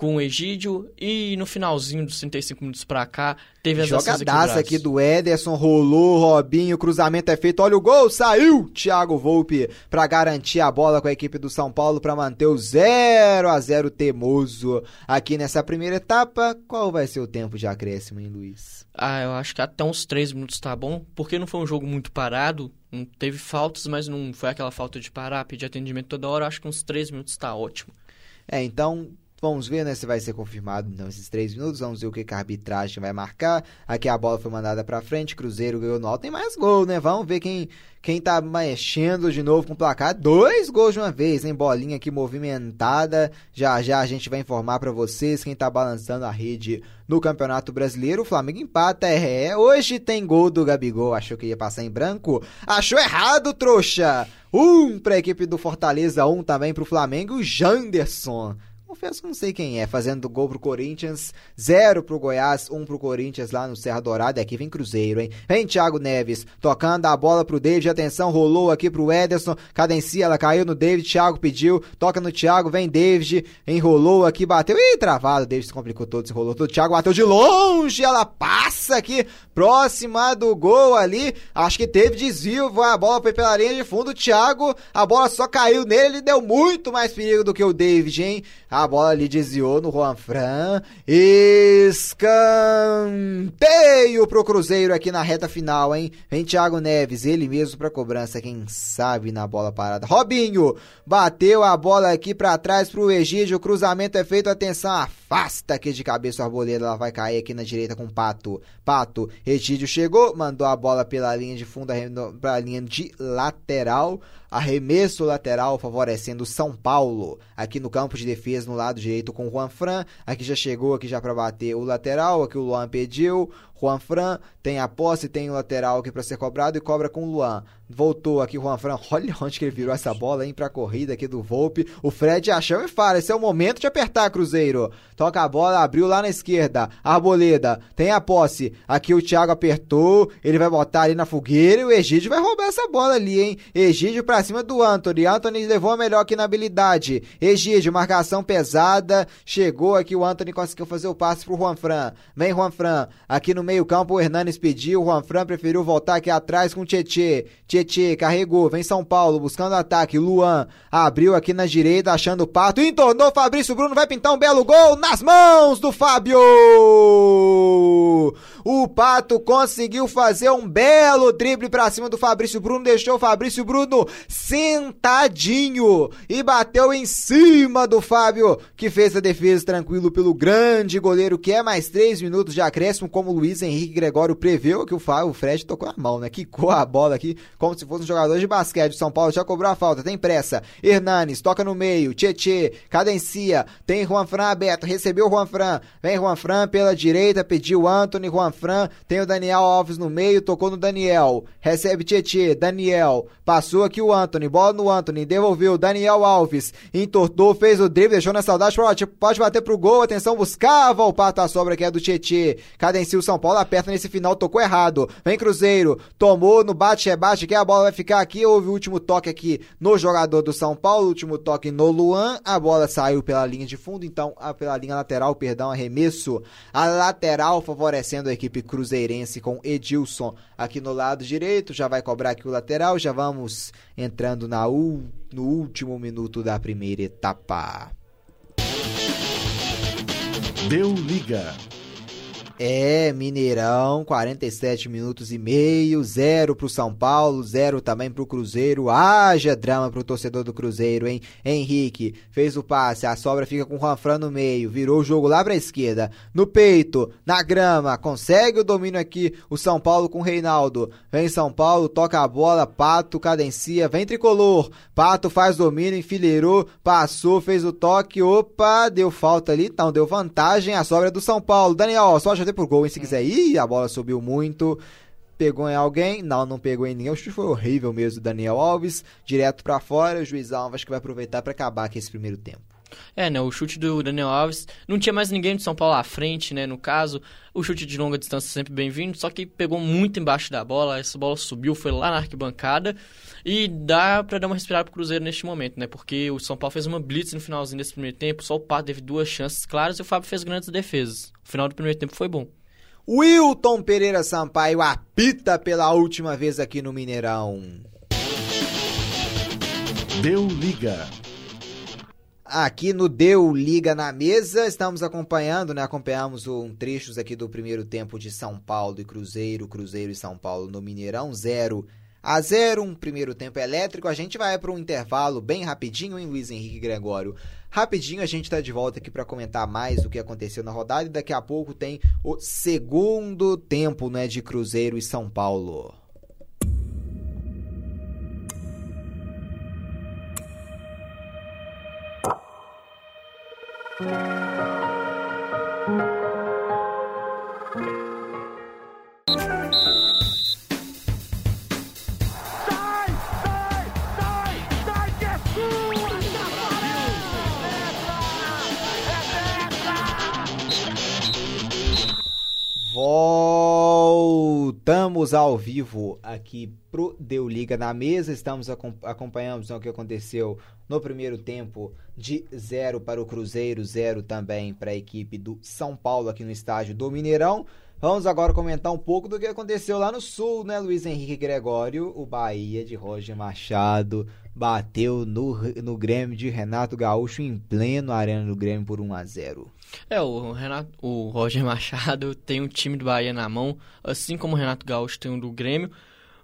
com o Egídio. E no finalzinho dos 35 minutos pra cá, teve as Jogadaça aqui do Ederson, rolou, Robinho, cruzamento é feito, olha o gol, saiu! Thiago Volpe pra garantir a bola com a equipe do São Paulo pra manter o 0 a 0 temoso aqui nessa primeira etapa. Qual vai ser o tempo de acréscimo, hein, Luiz? Ah, eu acho que até uns 3 minutos tá bom, porque não foi um jogo muito parado, não teve faltas, mas não foi aquela falta de parar, pedir atendimento toda hora. Eu acho que uns 3 minutos tá ótimo. É, então Vamos ver né, se vai ser confirmado então esses três minutos. Vamos ver o que, que a arbitragem vai marcar. Aqui a bola foi mandada para frente. Cruzeiro ganhou no. Tem mais gol, né? Vamos ver quem, quem tá mexendo de novo com o placar. Dois gols de uma vez, hein? Bolinha aqui movimentada. Já já a gente vai informar para vocês quem tá balançando a rede no Campeonato Brasileiro. O Flamengo empata. É, é, hoje tem gol do Gabigol. Achou que ia passar em branco? Achou errado, trouxa! Um pra equipe do Fortaleza, um também pro Flamengo. O Janderson confesso que não sei quem é, fazendo gol pro Corinthians, zero pro Goiás, um pro Corinthians lá no Serra Dourada. Aqui vem Cruzeiro, hein? Vem Thiago Neves, tocando a bola pro David, atenção, rolou aqui pro Ederson, cadencia, ela caiu no David, Thiago pediu, toca no Thiago, vem David, enrolou aqui, bateu, ih, travado, David se complicou todo, se enrolou todo, Thiago bateu de longe, ela passa aqui, próxima do gol ali, acho que teve desvio, a bola foi pela linha de fundo, Thiago, a bola só caiu nele, ele deu muito mais perigo do que o David, hein? A bola ali desviou no Juan Fran. Escanteio pro Cruzeiro aqui na reta final, hein? Vem Thiago Neves, ele mesmo pra cobrança, quem sabe na bola parada. Robinho bateu a bola aqui para trás pro Egídio. O cruzamento é feito, atenção, afasta aqui de cabeça o arboleda. Ela vai cair aqui na direita com o Pato. Pato, Egídio chegou, mandou a bola pela linha de fundo para a linha de lateral. Arremesso lateral favorecendo São Paulo. Aqui no campo de defesa, no lado direito com Juan Fran. Aqui já chegou, aqui já para bater o lateral. Aqui o Luan pediu. Juan Fran tem a posse, tem o lateral aqui para ser cobrado e cobra com o Luan. Voltou aqui o Juan Fran. Olha onde que ele virou essa bola, hein, pra corrida aqui do Volpe. O Fred achou e fala: esse é o momento de apertar, Cruzeiro. Toca a bola, abriu lá na esquerda. Arboleda tem a posse. Aqui o Thiago apertou. Ele vai botar ali na fogueira e o Egídio vai roubar essa bola ali, hein. Egídio pra cima do Anthony. Anthony levou a melhor aqui na habilidade. Egídio, marcação pesada. Chegou aqui o Anthony, conseguiu fazer o passe pro Juan Fran. Vem Juan Fran. Aqui no meio-campo, o Hernanes pediu, o Juan Fran preferiu voltar aqui atrás com o Tietê. Tietê carregou, vem São Paulo buscando ataque. Luan abriu aqui na direita, achando o pato, entornou Fabrício Bruno, vai pintar um belo gol nas mãos do Fábio! O Pato conseguiu fazer um belo drible pra cima do Fabrício Bruno, deixou o Fabrício Bruno sentadinho e bateu em cima do Fábio, que fez a defesa tranquilo pelo grande goleiro, que é mais três minutos de acréscimo, como o Luiz Henrique Gregório preveu que o, Fábio, Fred tocou a mão, né? Quicou a bola aqui como se fosse um jogador de basquete. O São Paulo já cobrou a falta, tem pressa. Hernanes toca no meio, Tietê, cadencia, tem Juan Fran aberto, recebeu o Juan Fran, vem Juan Fran pela direita, pediu Anthony, Juan Fran, tem o Daniel Alves no meio, tocou no Daniel, recebe Tietê, Daniel, passou aqui o Anthony, bola no Anthony, devolveu, Daniel Alves, entortou, fez o drible, deixou na saudade, pode bater pro gol, atenção, buscava o pato a sobra que é do Tietê, cadencia o São Paulo, aperta nesse final, tocou errado, vem Cruzeiro, tomou no bate-rebate, que a bola vai ficar aqui, houve o último toque aqui no jogador do São Paulo, último toque no Luan, a bola saiu pela linha de fundo, então, pela linha lateral, perdão, arremesso, a lateral favorecendo a equipe cruzeirense com Edilson aqui no lado direito, já vai cobrar aqui o lateral, já vamos entrando na no último minuto da primeira etapa. Deu liga. É, Mineirão, 47 minutos e meio, zero pro São Paulo, zero também pro Cruzeiro. Haja drama pro torcedor do Cruzeiro, hein? Henrique fez o passe, a sobra fica com o Ranfran no meio, virou o jogo lá pra esquerda, no peito, na grama, consegue o domínio aqui o São Paulo com o Reinaldo. Vem São Paulo, toca a bola, Pato cadencia, vem tricolor. Pato faz domínio, enfileirou, passou, fez o toque, opa, deu falta ali, então deu vantagem, a sobra é do São Paulo. Daniel, só já bater por gol, hein? Se quiser. Ih, a bola subiu muito. Pegou em alguém? Não, não pegou em ninguém. O chute foi horrível mesmo, Daniel Alves. Direto para fora. O juiz Alves que vai aproveitar para acabar aqui esse primeiro tempo. É, né? O chute do Daniel Alves. Não tinha mais ninguém de São Paulo à frente, né? No caso, o chute de longa distância sempre bem-vindo. Só que pegou muito embaixo da bola. Essa bola subiu, foi lá na arquibancada. E dá para dar uma respirada pro Cruzeiro neste momento, né? Porque o São Paulo fez uma blitz no finalzinho desse primeiro tempo. Só o Pato teve duas chances claras e o Fábio fez grandes defesas. O final do primeiro tempo foi bom. Wilton Pereira Sampaio apita pela última vez aqui no Mineirão. Deu liga. Aqui no Deu Liga na Mesa, estamos acompanhando, né? Acompanhamos um trechos aqui do primeiro tempo de São Paulo e Cruzeiro, Cruzeiro e São Paulo no Mineirão, 0 a 0, um primeiro tempo elétrico. A gente vai para um intervalo bem rapidinho, hein, Luiz Henrique Gregório? Rapidinho a gente está de volta aqui para comentar mais do que aconteceu na rodada e daqui a pouco tem o segundo tempo, né, de Cruzeiro e São Paulo. Voltamos ao vivo aqui pro Deu Liga na mesa. Estamos acompanhando o que aconteceu no primeiro tempo de zero para o Cruzeiro, zero também para a equipe do São Paulo aqui no estádio do Mineirão. Vamos agora comentar um pouco do que aconteceu lá no Sul, né, Luiz Henrique Gregório? O Bahia de Roger Machado bateu no, no Grêmio de Renato Gaúcho em pleno Arena do Grêmio por 1 a 0 É, o, Renato, o Roger Machado tem um time do Bahia na mão, assim como o Renato Gaúcho tem um do Grêmio,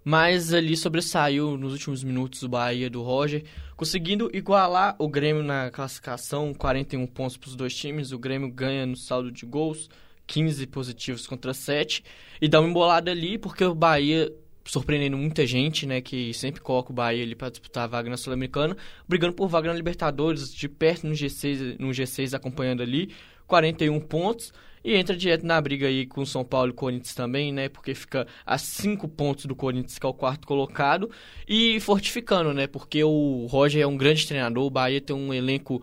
mas ali sobressaiu nos últimos minutos o Bahia do Roger, conseguindo igualar o Grêmio na classificação, 41 pontos para os dois times, o Grêmio ganha no saldo de gols, 15 positivos contra 7, e dá uma embolada ali, porque o Bahia surpreendendo muita gente, né, que sempre coloca o Bahia ali para disputar a vaga na Sul-Americana, brigando por vaga na Libertadores, de perto no G6, no G6 acompanhando ali, 41 pontos, e entra direto na briga aí com o São Paulo e Corinthians também, né, porque fica a 5 pontos do Corinthians, que é o quarto colocado, e fortificando, né, porque o Roger é um grande treinador, o Bahia tem um elenco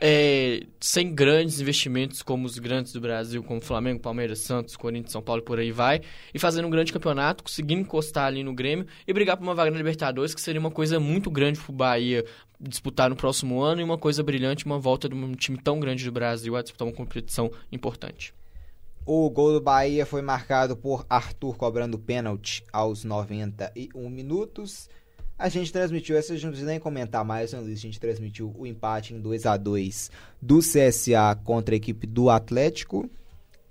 é, sem grandes investimentos como os grandes do Brasil, como Flamengo, Palmeiras, Santos, Corinthians, São Paulo, por aí vai, e fazendo um grande campeonato, conseguindo encostar ali no Grêmio e brigar por uma vaga na Libertadores, que seria uma coisa muito grande pro Bahia disputar no próximo ano e uma coisa brilhante, uma volta de um time tão grande do Brasil a disputar uma competição importante. O gol do Bahia foi marcado por Arthur cobrando pênalti aos 91 minutos. A gente transmitiu, essa gente não precisa nem comentar mais, né, Luiz? A gente transmitiu o empate em 2 a 2 do CSA contra a equipe do Atlético.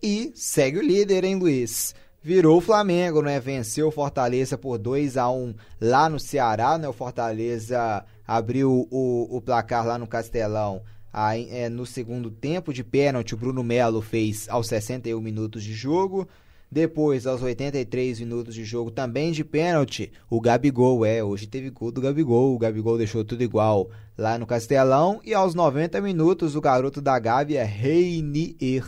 E segue o líder, hein, Luiz? Virou o Flamengo, né? Venceu o Fortaleza por 2 a 1 lá no Ceará, né? O Fortaleza abriu o, o placar lá no Castelão. Aí, é, no segundo tempo de pênalti, o Bruno Melo fez aos 61 minutos de jogo. Depois, aos 83 minutos de jogo, também de pênalti, o Gabigol, é, hoje teve gol do Gabigol, o Gabigol deixou tudo igual lá no Castelão, e aos 90 minutos, o garoto da Gávea, Reinier,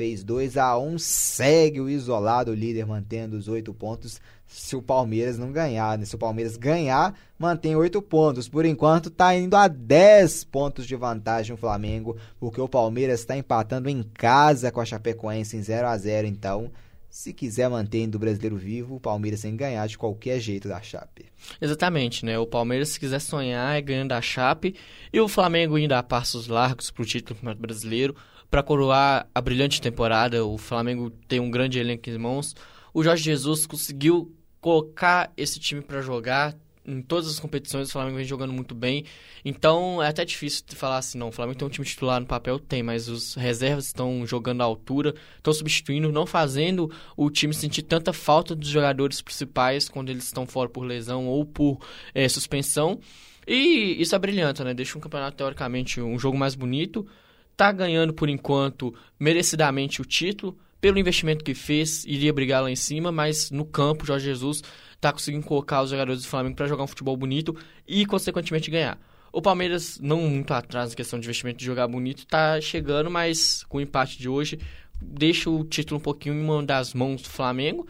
fez 2 a 1 segue o isolado líder mantendo os oito pontos se o Palmeiras não ganhar. Né? Se o Palmeiras ganhar, mantém oito pontos. Por enquanto, está indo a 10 pontos de vantagem o Flamengo, porque o Palmeiras está empatando em casa com a Chapecoense em 0 a 0 Então, se quiser manter do brasileiro vivo, o Palmeiras tem que ganhar de qualquer jeito da Chape. Exatamente, né? O Palmeiras, se quiser sonhar, é ganhando da Chape. E o Flamengo indo a passos largos para o título Brasileiro. Para coroar a brilhante temporada, o Flamengo tem um grande elenco em mãos. O Jorge Jesus conseguiu colocar esse time para jogar em todas as competições, o Flamengo vem jogando muito bem. Então é até difícil falar assim, não, o Flamengo tem um time titular no papel, tem, mas os reservas estão jogando à altura, estão substituindo, não fazendo o time sentir tanta falta dos jogadores principais quando eles estão fora por lesão ou por é, suspensão. E isso é brilhante, né? Deixa um campeonato teoricamente um jogo mais bonito. Tá ganhando por enquanto merecidamente o título pelo investimento que fez, iria brigar lá em cima, mas no campo, Jorge Jesus está conseguindo colocar os jogadores do Flamengo para jogar um futebol bonito e, consequentemente, ganhar. O Palmeiras, não muito atrás na questão de investimento de jogar bonito, está chegando, mas com o empate de hoje, deixa o título um pouquinho em uma das mãos do Flamengo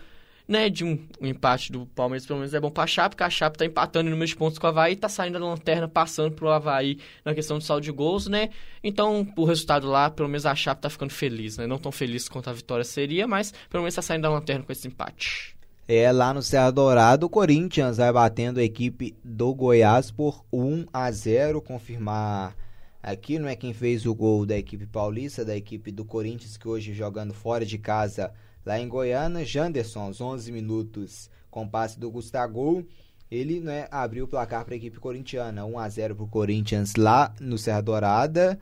né, de um, um, empate do Palmeiras, pelo menos é bom para a Chape, porque a Chape está empatando em números de pontos com o Havaí, está saindo da lanterna, passando para o Havaí na questão do saldo de gols, né? Então, o resultado lá, pelo menos a Chape está ficando feliz, né? Não tão feliz quanto a vitória seria, mas pelo menos está saindo da lanterna com esse empate. É, lá no Serra Dourado, o Corinthians vai batendo a equipe do Goiás por 1 a 0, confirmar aqui, não é quem fez o gol da equipe paulista, da equipe do Corinthians, que hoje jogando fora de casa Lá em Goiânia, Janderson, aos 11 minutos, com passe do Gustavo, ele né, abriu o placar para a equipe corintiana. 1 a 0 para o Corinthians lá no Serra Dourada.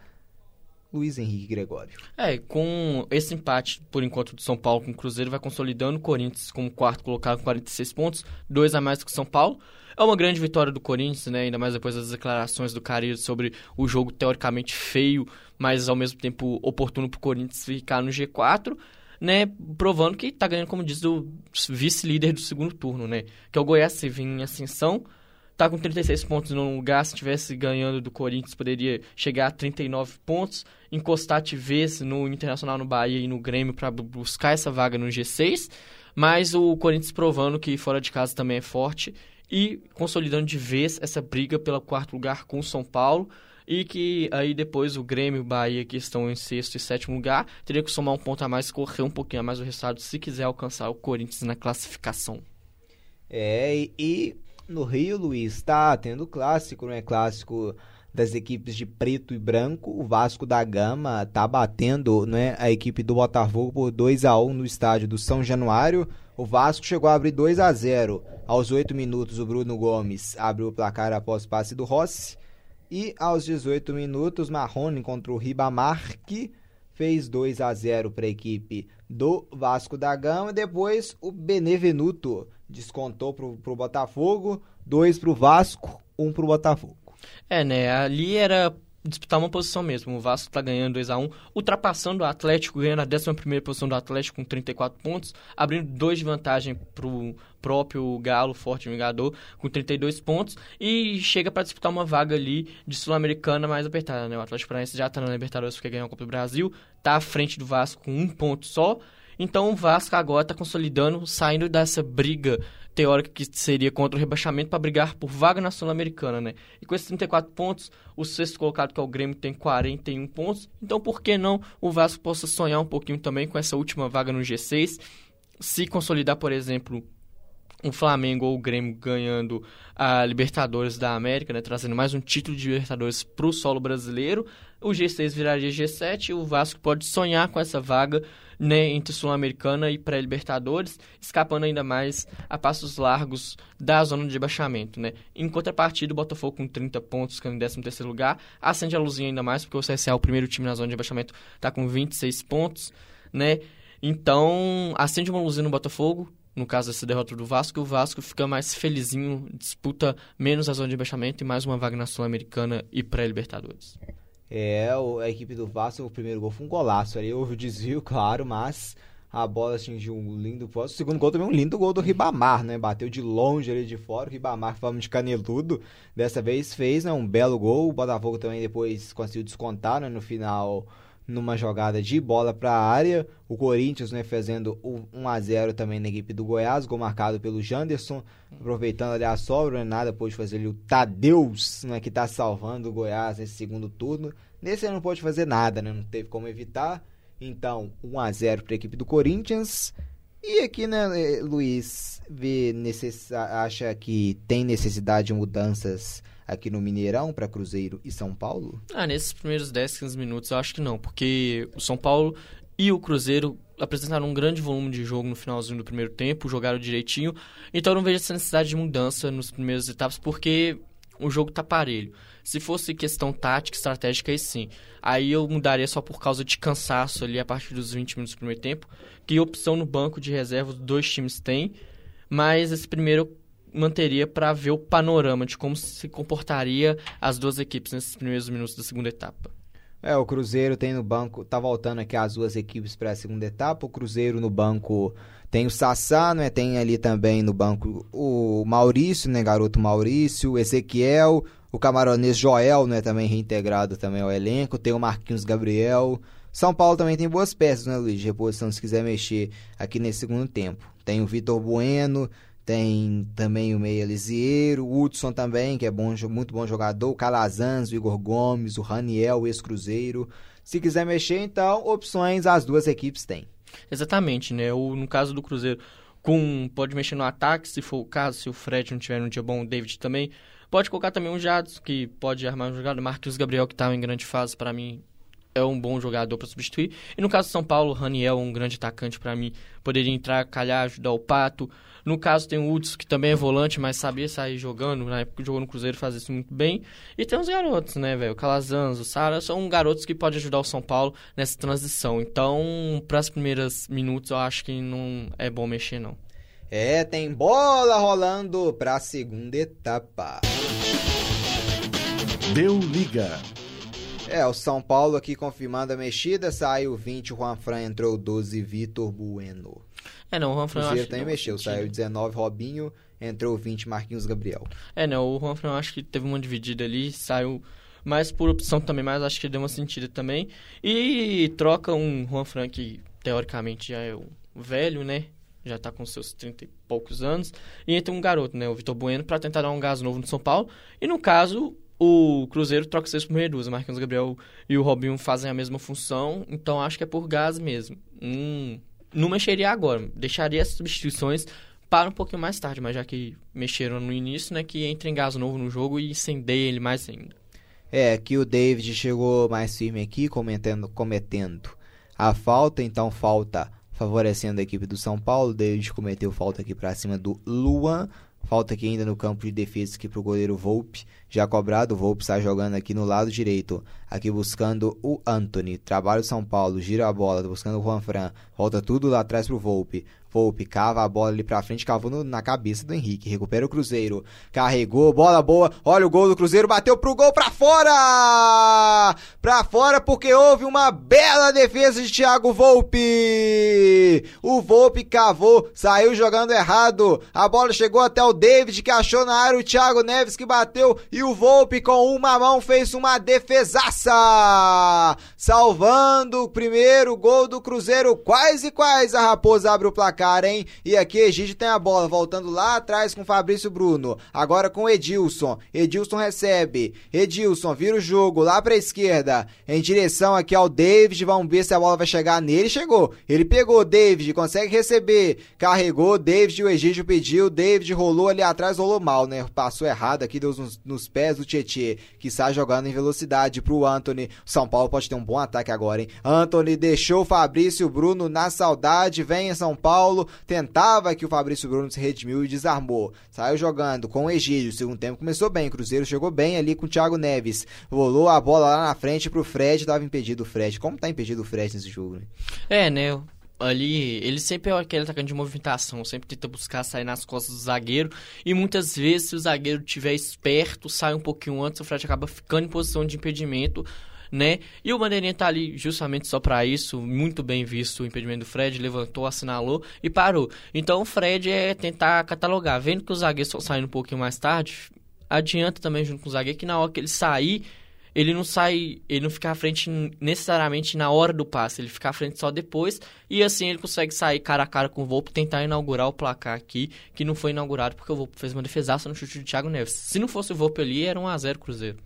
Luiz Henrique Gregório. É, com esse empate, por enquanto, do São Paulo com o Cruzeiro, vai consolidando o Corinthians como quarto colocado com 46 pontos, dois a mais que o São Paulo. É uma grande vitória do Corinthians, né? Ainda mais depois das declarações do Carilho sobre o jogo teoricamente feio, mas ao mesmo tempo oportuno para o Corinthians ficar no G4 né, provando que está ganhando, como diz, o vice-líder do segundo turno, né? Que é o Goiás, se em ascensão, tá com 36 pontos no lugar, se tivesse ganhando do Corinthians, poderia chegar a 39 pontos, encostar de vez no Internacional, no Bahia e no Grêmio para buscar essa vaga no G6, mas o Corinthians provando que fora de casa também é forte e consolidando de vez essa briga pelo quarto lugar com o São Paulo, e que aí depois o Grêmio e o Bahia, que estão em sexto e sétimo lugar, teria que somar um ponto a mais, correr um pouquinho a mais o resultado se quiser alcançar o Corinthians na classificação. É, e, no Rio, Luiz, está tendo clássico, não é clássico das equipes de preto e branco. O Vasco da Gama está batendo né, a equipe do Botafogo por 2 a 1 no estádio do São Januário. O Vasco chegou a abrir 2 a 0 Aos 8 minutos, o Bruno Gomes abriu o placar após passe do Rossi. E aos 18 minutos, Marrone contra o Ribamar, que fez 2 a 0 para a equipe do Vasco da Gama. Depois o Benevenuto descontou para o Botafogo, 2 para o Vasco, 1 um para o Botafogo. É, né? Ali era disputar uma posição mesmo. O Vasco está ganhando 2 a 1 ultrapassando o Atlético, ganhando a 11 posição do Atlético com 34 pontos, abrindo 2 de vantagem para o próprio Galo, Forte Vingador, com 32 pontos, e chega para disputar uma vaga ali de Sul-Americana mais apertada. Né? O Atlético Paranaense já está na Libertadores porque ganhou a Copa do Brasil, está à frente do Vasco com um ponto só, então o Vasco agora está consolidando, saindo dessa briga teórica que seria contra o rebaixamento para brigar por vaga na Sul-Americana, né? E com esses 34 pontos, o sexto colocado, que é o Grêmio, tem 41 pontos. Então, por que não o Vasco possa sonhar um pouquinho também com essa última vaga no G6? Se consolidar, por exemplo, o Flamengo ou o Grêmio ganhando a Libertadores da América, né, trazendo mais um título de Libertadores para o solo brasileiro, o G6 viraria G7 e o Vasco pode sonhar com essa vaga né, entre Sul-Americana e pré-Libertadores, escapando ainda mais a passos largos da zona de rebaixamento. Né. Em contrapartida, o Botafogo com 30 pontos, ficando em 13º lugar, acende a luzinha ainda mais, porque o CSA, o primeiro time na zona de rebaixamento, está com 26 pontos, né, então, acende uma luzinha no Botafogo, no caso dessa derrota do Vasco, o Vasco fica mais felizinho, disputa menos a zona de rebaixamento e mais uma vaga na Sul-Americana e pré-Libertadores. É, a equipe do Vasco, o primeiro gol foi um golaço. Ali houve o desvio, claro, mas a bola atingiu um lindo posto. O segundo gol também um lindo gol do Ribamar, né? Bateu de longe ali de fora. O Ribamar, falando de caneludo, dessa vez fez né? um belo gol. O Botafogo também depois conseguiu descontar né? no final numa jogada de bola para a área. O Corinthians né, fazendo 1 a 0 também na equipe do Goiás, gol marcado pelo Janderson, aproveitando ali a sobra, né, nada pôde fazer ali o Tadeus, né, que está salvando o Goiás nesse segundo turno. Nesse ele não pôde fazer nada, né, não teve como evitar. Então, 1 a 0 para a equipe do Corinthians. E aqui, né, eh, Luiz, vê necess... acha que tem necessidade de mudanças aqui no Mineirão para Cruzeiro e São Paulo? Ah, nesses primeiros 10, 15 minutos eu acho que não, porque o São Paulo e o Cruzeiro apresentaram um grande volume de jogo no finalzinho do primeiro tempo, jogaram direitinho, então eu não vejo essa necessidade de mudança nos primeiros etapas, porque o jogo tá parelho. Se fosse questão tática, estratégica, aí sim. Aí eu mudaria só por causa de cansaço ali a partir dos 20 minutos do primeiro tempo. Que opção no banco de reserva os dois times têm. Mas esse primeiro manteria para ver o panorama de como se comportaria as duas equipes nesses primeiros minutos da segunda etapa. É, o Cruzeiro tem no banco, tá voltando aqui as duas equipes para a segunda etapa. O Cruzeiro no banco tem o Sassá, né? Tem ali também no banco o Maurício, né, garoto Maurício, o Ezequiel, o camaronês Joel, né, também reintegrado também ao elenco, tem o Marquinhos Gabriel. São Paulo também tem boas peças, né, Luiz, de reposição se quiser mexer aqui nesse segundo tempo. Tem o Vitor Bueno, tem também o Meia Lisieiro, o Hudson também, que é bom, muito bom jogador, o Calazans, o Igor Gomes, o Raniel, o ex-cruzeiro. Se quiser mexer, então, opções as duas equipes têm. Exatamente, né? O, no caso do Cruzeiro, com pode mexer no ataque, se for o caso, se o Fred não tiver um dia bom, o David também. Pode colocar também um Jadson, que pode armar um jogador. Marcos Gabriel, que está em grande fase, para mim, é um bom jogador para substituir. E no caso do São Paulo, o Raniel, um grande atacante para mim, poderia entrar, calhar, ajudar o Pato. No caso tem o Hudson, que também é volante, mas sabia sair jogando, na época que jogou no Cruzeiro faz isso muito bem. E tem os garotos, né, velho? O Calazans, o Sara, são garotos que podem ajudar o São Paulo nessa transição. Então, para as primeiras minutos, eu acho que não é bom mexer, não. É, tem bola rolando para a segunda etapa. Deu liga. É, o São Paulo aqui confirmando a mexida, saiu 20, o Juan Fran entrou 12, Vitor Bueno. É, não, o Juan Fran... O Cruzeiro também mexeu, saiu 19, Robinho, entrou 20, Marquinhos Gabriel. É, não, o Juan Fran acho que teve uma dividida ali, saiu mais por opção também, mas acho que deu uma sentida também. E troca um Juan Fran que, teoricamente, já é o velho, né? Já tá com seus 30 e poucos anos. E entra um garoto, né? O Vitor Bueno, para tentar dar um gás novo no São Paulo. E no caso, o Cruzeiro troca seis por dúzia. Marquinhos Gabriel e o Robinho fazem a mesma função, então acho que é por gás mesmo. Hum, não mexeria agora, deixaria as substituições para um pouquinho mais tarde, mas já que mexeram no início, né, que entre em gás novo no jogo e incendeia ele mais ainda. É, que o David chegou mais firme aqui, cometendo, cometendo a falta, então falta favorecendo a equipe do São Paulo. David cometeu falta aqui para cima do Luan. Falta aqui ainda no campo de defesa aqui pro goleiro Volpe. Já cobrado, o Volpe está jogando aqui no lado direito. Aqui buscando o Anthony. Trabalho São Paulo, gira a bola, buscando o Juan Fran. Volta tudo lá atrás pro Volpe. Volpe cava a bola ali pra frente, cavou no, na cabeça do Henrique. Recupera o Cruzeiro. Carregou, bola boa. Olha o gol do Cruzeiro, bateu pro gol pra fora! Pra fora porque houve uma bela defesa de Thiago Volpe. O Volpe cavou, saiu jogando errado. A bola chegou até o David que achou na área o Thiago Neves que bateu e o Volpe com uma mão fez uma defesaça. Salvando o primeiro gol do Cruzeiro. Quase, quase a Raposa abre o placar hein? E aqui Egídio tem a bola, voltando lá atrás com Fabrício Bruno. Agora com Edilson. Edilson recebe. Edilson vira o jogo lá pra esquerda. Em direção aqui ao David. Vamos ver se a bola vai chegar nele. Chegou. Ele pegou. David consegue receber. Carregou. David. O Egídio pediu. David rolou ali atrás. Rolou mal, né? Passou errado aqui. Deu nos, nos pés do Tietê. Que está jogando em velocidade pro Anthony. O São Paulo pode ter um bom ataque agora, hein? Anthony deixou Fabrício Bruno na saudade. Vem em São Paulo. Paulo tentava que o Fabrício Bruno se redimiu e desarmou. Saiu jogando com o Egídio. O segundo tempo começou bem. O Cruzeiro chegou bem ali com o Thiago Neves. Rolou a bola lá na frente pro Fred. Tava impedido o Fred. Como tá impedido o Fred nesse jogo, né? É, né? ali, ele sempre é aquele atacante de movimentação, sempre tenta buscar sair nas costas do zagueiro, e muitas vezes se o zagueiro estiver esperto, sai um pouquinho antes, o Fred acaba ficando em posição de impedimento, né? E o bandeirinha tá ali justamente só para isso, muito bem visto o impedimento do Fred, levantou, assinalou e parou. Então o Fred é tentar catalogar, vendo que os zagueiros estão saindo um pouquinho mais tarde, adianta também junto com o zagueiro que na hora que ele sair, ele não sai, ele não fica à frente necessariamente na hora do passe, ele fica à frente só depois, e assim ele consegue sair cara a cara com o Volpe tentar inaugurar o placar aqui, que não foi inaugurado porque o Volpe fez uma defesaça no chute do Thiago Neves. Se não fosse o Volpe ali, era 1 a 0 Cruzeiro.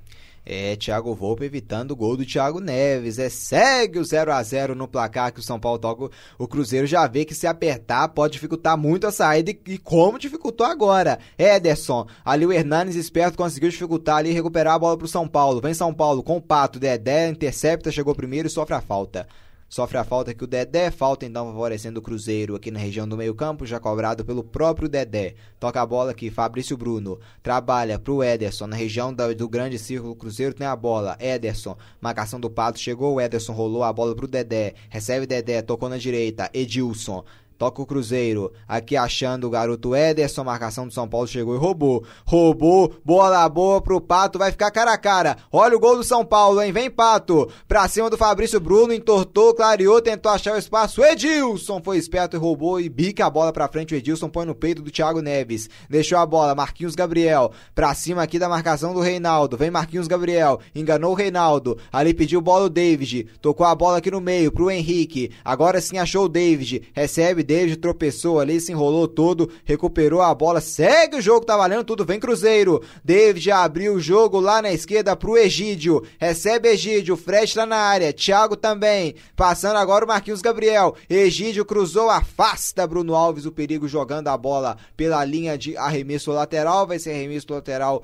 É, Thiago Volpe evitando o gol do Thiago Neves. É, segue o 0 a 0 no placar que o São Paulo toca. O Cruzeiro já vê que se apertar pode dificultar muito a saída e, como dificultou agora. Ederson, ali o Hernanes esperto conseguiu dificultar ali e recuperar a bola pro São Paulo. Vem São Paulo com o Pato, Dedé intercepta, chegou primeiro e sofre a falta. Sofre a falta que o Dedé, falta então favorecendo o Cruzeiro aqui na região do meio-campo, já cobrado pelo próprio Dedé. Toca a bola aqui, Fabrício Bruno. Trabalha pro Ederson na região do, grande círculo. Cruzeiro tem a bola. Ederson, marcação do Pato, chegou o Ederson, rolou a bola pro Dedé. Recebe Dedé, tocou na direita. Edilson. Toca o Cruzeiro. Aqui achando o garoto Ederson. Marcação do São Paulo chegou e roubou. Roubou. Bola boa pro Pato. Vai ficar cara a cara. Olha o gol do São Paulo, hein? Vem Pato. Pra cima do Fabrício Bruno. Entortou, clareou, tentou achar o espaço. Edilson foi esperto e roubou e bica a bola pra frente. O Edilson põe no peito do Thiago Neves. Deixou a bola. Marquinhos Gabriel. Pra cima aqui da marcação do Reinaldo. Vem Marquinhos Gabriel. Enganou o Reinaldo. Ali pediu bola o David. Tocou a bola aqui no meio pro Henrique. Agora sim achou o David. Recebe David tropeçou ali, se enrolou todo, recuperou a bola, segue o jogo, tá valendo tudo, vem Cruzeiro. David abriu o jogo lá na esquerda pro Egídio, recebe Egídio, Fred tá na área, Thiago também, passando agora o Marquinhos Gabriel. Egídio cruzou, afasta Bruno Alves, o perigo jogando a bola pela linha de arremesso lateral, vai ser arremesso lateral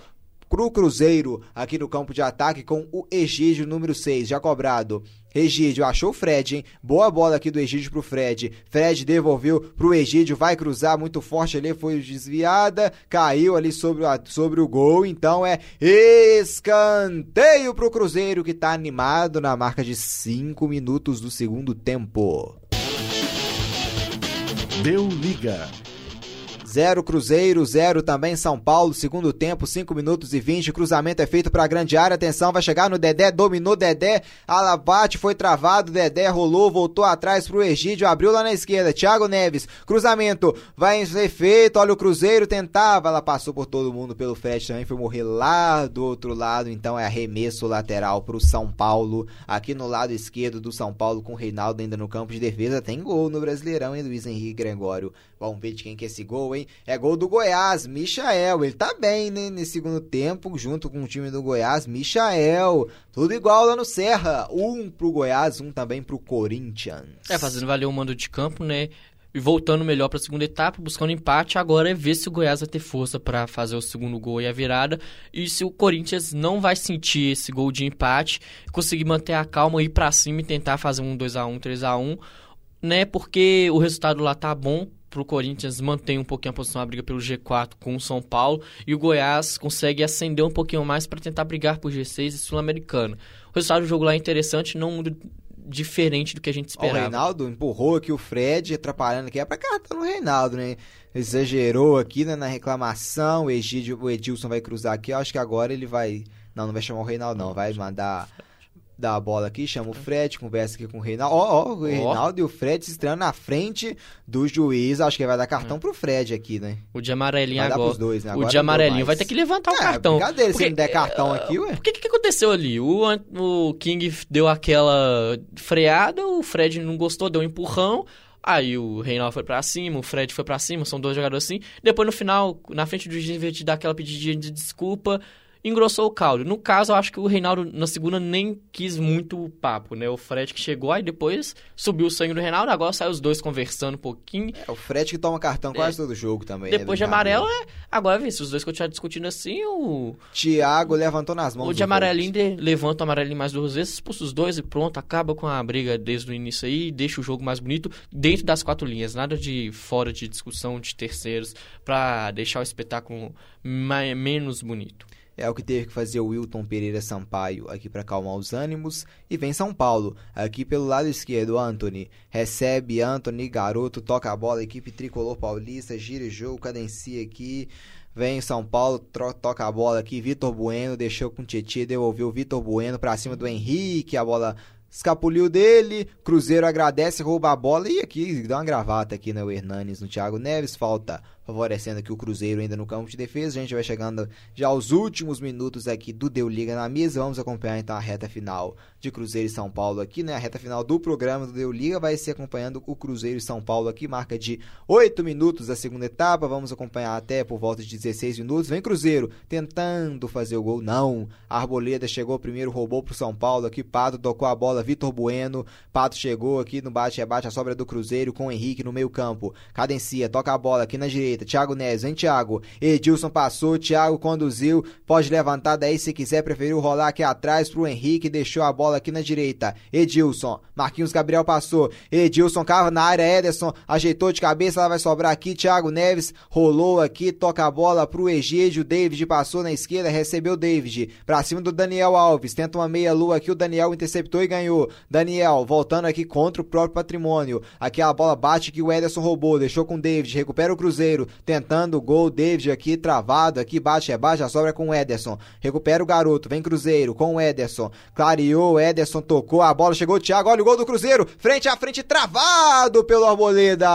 pro Cruzeiro aqui no campo de ataque com o Egídio número 6, já cobrado. Egídio achou o Fred, hein? Boa bola aqui do Egídio pro Fred. Fred devolveu pro Egídio, vai cruzar muito forte ali, foi desviada, caiu ali sobre, a, sobre o gol. Então é escanteio pro Cruzeiro que tá animado na marca de 5 minutos do segundo tempo. Deu liga. 0 Cruzeiro, 0 também São Paulo. Segundo tempo, 5 minutos e 20. Cruzamento é feito para grande área. Atenção, vai chegar no Dedé. Dominou Dedé. Alabate foi travado. Dedé rolou, voltou atrás pro Egídio. Abriu lá na esquerda. Thiago Neves. Cruzamento vai ser feito. Olha o Cruzeiro tentava. Ela passou por todo mundo pelo Fred também. Foi morrer lá do outro lado. Então é arremesso lateral pro São Paulo. Aqui no lado esquerdo do São Paulo com o Reinaldo ainda no campo de defesa. Tem gol no Brasileirão, hein, Luiz Henrique Gregório. Vamos ver de quem que é esse gol, hein? É gol do Goiás, Michael. Ele tá bem, né? Nesse segundo tempo, junto com o time do Goiás, Michael. Tudo igual lá no Serra. Um pro Goiás, um também pro Corinthians. É, fazendo valer o mando de campo, né? E voltando melhor para a segunda etapa, buscando empate. Agora é ver se o Goiás vai ter força para fazer o segundo gol e a virada. E se o Corinthians não vai sentir esse gol de empate, conseguir manter a calma, ir para cima e tentar fazer um 2 a 1 3 a 1 né? Porque o resultado lá tá bom, para o Corinthians manter um pouquinho a posição, a briga pelo G4 com o São Paulo e o Goiás consegue ascender um pouquinho mais para tentar brigar por G6 e Sul-Americano. O resultado do jogo lá é interessante, não diferente do que a gente esperava. O Reinaldo empurrou aqui o Fred, atrapalhando aqui, é para carta no Reinaldo, né? Exagerou aqui né, na reclamação, o, Egídio, o Edilson vai cruzar aqui, eu acho que agora ele vai... Não, não vai chamar o Reinaldo não, vai mandar dá a bola aqui, chama o Fred, conversa aqui com o Reinaldo. Ó, ó, o Reinaldo e o Fred se estreando na frente do juiz. Acho que vai dar cartão hum. pro Fred aqui, né? O de amarelinho vai agora. Dar pros dois, né? Agora o de amarelinho vai ter que levantar é, o cartão. Brincadeira, porque, se não der cartão aqui, ué. O que, que aconteceu ali? O, o King deu aquela freada, o Fred não gostou, deu um empurrão. Aí o Reinaldo foi pra cima, o Fred foi pra cima, são dois jogadores assim. Depois no final, na frente do juiz, em vez de dar aquela pedidinha de desculpa, engrossou o caldo. No caso, eu acho que o Reinaldo na segunda nem quis muito o papo, né? O Fred que chegou, aí depois subiu o sangue do Reinaldo, agora saiu os dois conversando um pouquinho. É, o Fred que toma cartão quase é. todo jogo também. Né, depois né, de amarelo, é... agora vê, se os dois continuarem discutindo assim, o... Thiago levantou nas mãos. O de amarelinho de... levanta o amarelinho mais duas vezes, expulsa os dois e pronto, acaba com a briga desde o início aí, deixa o jogo mais bonito dentro das quatro linhas, nada de fora de discussão de terceiros para deixar o espetáculo mais, menos bonito. É o que teve que fazer o Wilton Pereira Sampaio aqui para acalmar os ânimos. E vem São Paulo, aqui pelo lado esquerdo, Anthony. Recebe Anthony, garoto, toca a bola, equipe tricolor paulista, gira o jogo, cadencia aqui. Vem São Paulo, toca a bola aqui, Vitor Bueno, deixou com o Tietchan, devolveu o Vitor Bueno para cima do Henrique, a bola escapuliu dele, Cruzeiro agradece, rouba a bola e aqui dá uma gravata aqui no Hernanes, no Thiago Neves, falta favorecendo aqui o Cruzeiro ainda no campo de defesa. A gente vai chegando já aos últimos minutos aqui do Deu Liga na mesa. Vamos acompanhar então a reta final de Cruzeiro e São Paulo aqui, né? A reta final do programa do Deu Liga vai ser acompanhando o Cruzeiro e São Paulo aqui, marca de 8 minutos da segunda etapa. Vamos acompanhar até por volta de 16 minutos. Vem Cruzeiro tentando fazer o gol, não. A Arboleda chegou primeiro, roubou pro São Paulo aqui. Pato tocou a bola, Vitor Bueno. Pato chegou aqui no bate-rebate, a sobra do Cruzeiro com o Henrique no meio-campo. Cadencia, toca a bola aqui na direita. Thiago Neves, vem Thiago. Edilson passou, Thiago conduziu. Pode levantar daí se quiser, preferiu rolar aqui atrás pro Henrique, deixou a bola aqui na direita. Edilson, Marquinhos Gabriel passou. Edilson cava na área, Ederson ajeitou de cabeça, ela vai sobrar aqui. Thiago Neves rolou aqui, toca a bola pro Egídio. David passou na esquerda, recebeu David. Pra cima do Daniel Alves, tenta uma meia-lua aqui. O Daniel interceptou e ganhou. Daniel voltando aqui contra o próprio patrimônio. Aqui a bola bate que o Ederson roubou, deixou com David, recupera o Cruzeiro, tentando o gol. David aqui travado, aqui bate, rebate, a sobra com o Ederson. Recupera o garoto, vem Cruzeiro com o Ederson. Clareou, Ederson tocou, a bola chegou o Thiago, olha o gol do Cruzeiro, frente a frente, travado pelo Arboleda.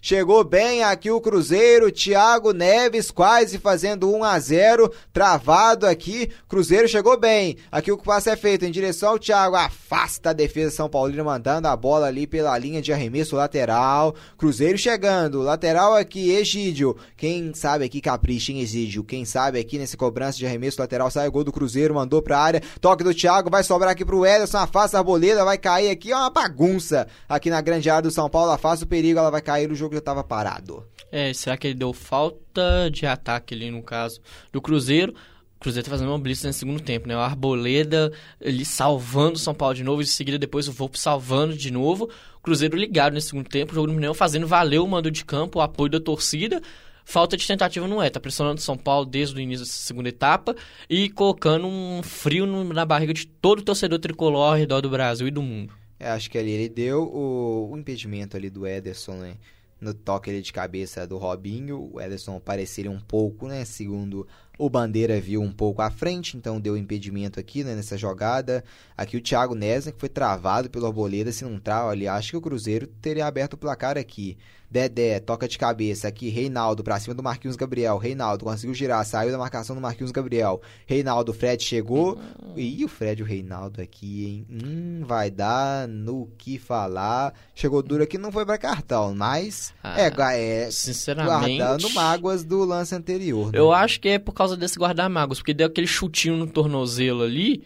Chegou bem aqui o Cruzeiro, Thiago Neves quase fazendo 1 a 0, travado aqui. Cruzeiro chegou bem. Aqui o passe é feito em direção ao Thiago, afasta a defesa São Paulino mandando a bola ali pela linha de arremesso lateral. Cruzeiro chegando, lateral aqui Egídio. Quem sabe aqui capricha em Egídio. Quem sabe aqui nesse cobrança de arremesso lateral sai o gol do Cruzeiro, mandou pra área. Toque do Thiago, vai sobrar aqui pro Ederson, afasta a arboleda, vai cair aqui, é uma bagunça. Aqui na grande área do São Paulo, afasta o perigo, ela vai cair no jogo já estava parado. É, será que ele deu falta de ataque ali no caso do Cruzeiro? Cruzeiro tá fazendo uma blitz no segundo tempo, né? O Arboleda ele salvando o São Paulo de novo, e em seguida depois o Volpe salvando de novo. O Cruzeiro ligado nesse segundo tempo, o jogo do Mineirão fazendo valer o mando de campo, o apoio da torcida. Falta de tentativa não é, tá pressionando o São Paulo desde o início da segunda etapa e colocando um frio na barriga de todo o torcedor tricolor ao redor do Brasil e do mundo. É, acho que ali ele deu o, o impedimento ali do Ederson, né? no toque ali de cabeça do Robinho. O Ederson pareceria um pouco, né? Segundo o Bandeira viu um pouco à frente, então deu impedimento aqui né, nessa jogada. Aqui o Thiago Nesna, que foi travado pelo Arboleda, se não trava ali, acho que o Cruzeiro teria aberto o placar aqui. Dedé, toca de cabeça aqui, Reinaldo pra cima do Marquinhos Gabriel. Reinaldo conseguiu girar, saiu da marcação do Marquinhos Gabriel. Reinaldo, Fred chegou. Uhum. Ih, o Fred e o Reinaldo aqui, hein? Hum, vai dar no que falar. Chegou duro aqui, não foi pra cartão, mas ah, é, é sinceramente, guardando mágoas do lance anterior. Né? Eu acho que é por causa desse guardar mágoas, porque deu aquele chutinho no tornozelo ali,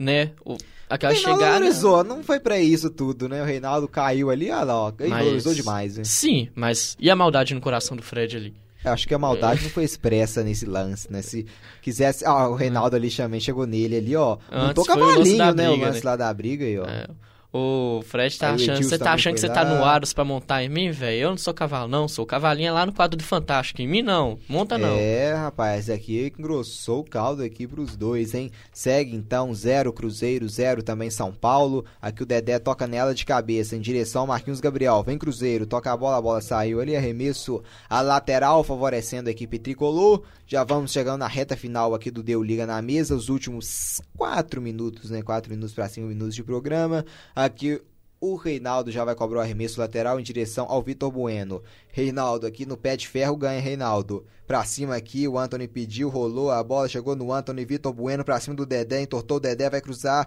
né? O aquela Reinaldo chegada. Valorizou, não foi para isso tudo, né? O Reinaldo caiu ali, ah, não, ele mas... valorizou demais, hein? Sim, mas e a maldade no coração do Fred ali? Eu acho que a maldade é. não foi expressa nesse lance, né? Se quisesse. Ah, o Reinaldo ali também chegou nele ali, ó. Não tô cavalinho, né? o lance né? lá da briga aí, ó. É. O Fred tá achando. Você tá achando que você tá no Aros pra montar em mim, velho? Eu não sou cavalo, não. Sou cavalinha lá no quadro do Fantástico. Em mim, não. Monta, não. É, rapaz. Aqui engrossou o caldo aqui pros dois, hein? Segue então, zero Cruzeiro, zero também São Paulo. Aqui o Dedé toca nela de cabeça, em direção ao Marquinhos Gabriel. Vem Cruzeiro, toca a bola, a bola saiu ali. Arremesso a lateral, favorecendo a equipe tricolor. Já vamos chegando na reta final aqui do Deu Liga na mesa. Os últimos quatro minutos, né? Quatro minutos para cinco minutos de programa. Aqui o Reinaldo já vai cobrar o arremesso lateral em direção ao Vitor Bueno. Reinaldo aqui no pé de ferro ganha Reinaldo. Pra cima aqui, o Anthony pediu, rolou a bola, chegou no Anthony, Vitor Bueno pra cima do Dedé, entortou o Dedé, vai cruzar,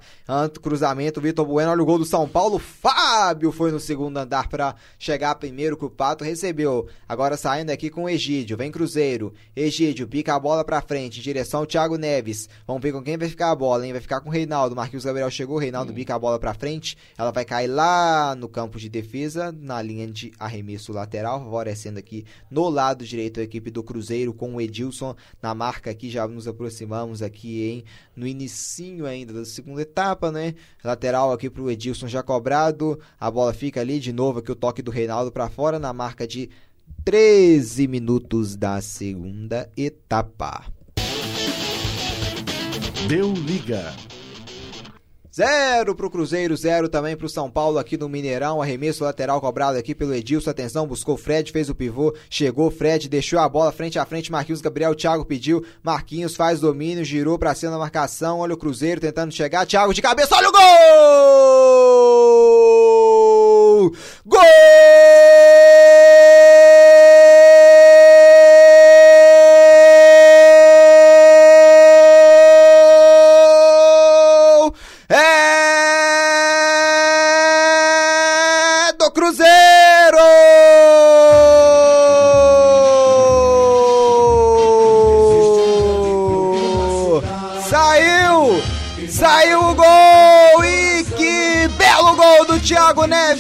cruzamento, Vitor Bueno, olha o gol do São Paulo, Fábio foi no segundo andar pra chegar primeiro que o Pato recebeu. Agora saindo aqui com o Egídio, vem Cruzeiro, Egídio pica a bola pra frente, em direção ao Thiago Neves. Vamos ver com quem vai ficar a bola, hein? Vai ficar com o Reinaldo, Marquinhos Gabriel chegou, Reinaldo hum. pica a bola pra frente, ela vai cair lá no campo de defesa, na linha de arremesso lateral, favorecendo aqui no lado direito a equipe do Cruzeiro com o Edilson na marca aqui, já nos aproximamos aqui em no inicinho ainda da segunda etapa, né? Lateral aqui pro Edilson já cobrado, a bola fica ali de novo aqui o toque do Reinaldo para fora na marca de 13 minutos da segunda etapa. Deu liga. Zero pro Cruzeiro, zero também pro São Paulo aqui no Mineirão. Arremesso lateral cobrado aqui pelo Edilson. Atenção, buscou Fred, fez o pivô. Chegou Fred, deixou a bola frente a frente. Marquinhos Gabriel, Thiago pediu. Marquinhos faz domínio, girou pra cima da marcação. Olha o Cruzeiro tentando chegar. Thiago de cabeça, olha o gol! Gol! Thiago Neves!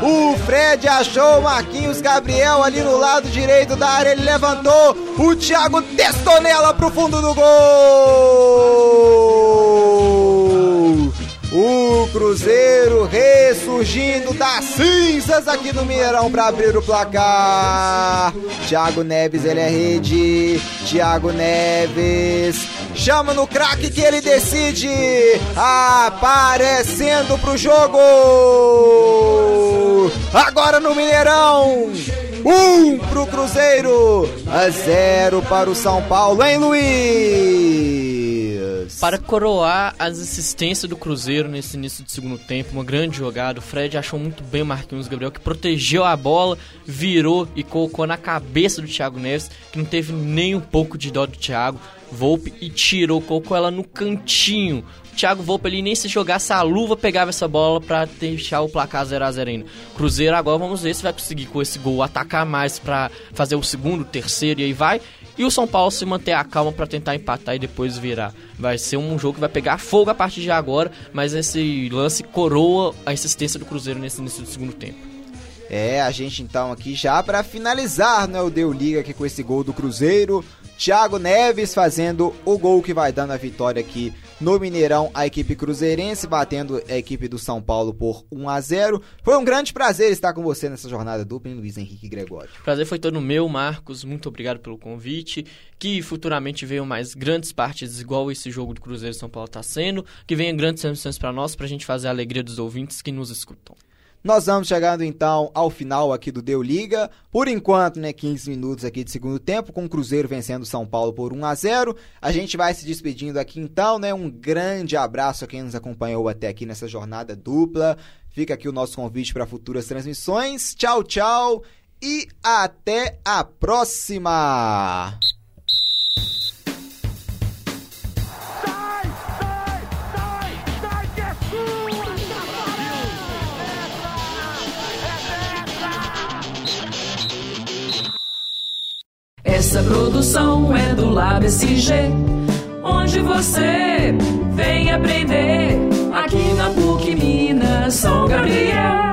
O Fred achou o Marquinhos Gabriel ali no lado direito da área, ele levantou, o Thiago testou nela pro fundo do gol! O Cruzeiro ressurgindo das cinzas aqui no Mineirão para abrir o placar. Thiago Neves, ele é rede. Thiago Neves chama no craque que ele decide. Aparecendo pro jogo. Agora no Mineirão. Um pro Cruzeiro, a zero para o São Paulo, hein, Luiz? Para coroar as assistências do Cruzeiro nesse início de segundo tempo, uma grande jogada. O Fred achou muito bem o Marquinhos Gabriel, que protegeu a bola, virou e colocou na cabeça do Thiago Neves, que não teve nem um pouco de dó do Thiago. Volpe e tirou, colocou ela no cantinho. Thiago Volpe ali nem se jogasse a luva pegava essa bola para deixar o placar 0 a 0 ainda. Cruzeiro agora vamos ver se vai conseguir com esse gol atacar mais para fazer o segundo, terceiro e aí vai. E o São Paulo se manter a calma para tentar empatar e depois virar. Vai ser um jogo que vai pegar fogo a partir de agora, mas esse lance coroa a existência do Cruzeiro nesse início do segundo tempo. É, a gente então aqui já para finalizar, né, o Deu Liga aqui com esse gol do Cruzeiro. Thiago Neves fazendo o gol que vai dando a vitória aqui no Mineirão, a equipe cruzeirense batendo a equipe do São Paulo por 1 a 0. Foi um grande prazer estar com você nessa jornada dupla, hein, Luiz Henrique Gregório. Prazer foi todo meu, Marcos. Muito obrigado pelo convite. Que futuramente venham mais grandes partidas igual esse jogo do Cruzeiro São Paulo está sendo. Que venham grandes emoções para nós, para a gente fazer a alegria dos ouvintes que nos escutam. Nós vamos chegando então ao final aqui do Deu Liga. Por enquanto, né, 15 minutos aqui de segundo tempo, com o Cruzeiro vencendo São Paulo por 1 a 0. A gente vai se despedindo aqui então, né? Um grande abraço a quem nos acompanhou até aqui nessa jornada dupla. Fica aqui o nosso convite para futuras transmissões. Tchau, tchau e até a próxima. Essa produção é do Lab SG, onde você vem aprender aqui na PUC Minas São Gabriel.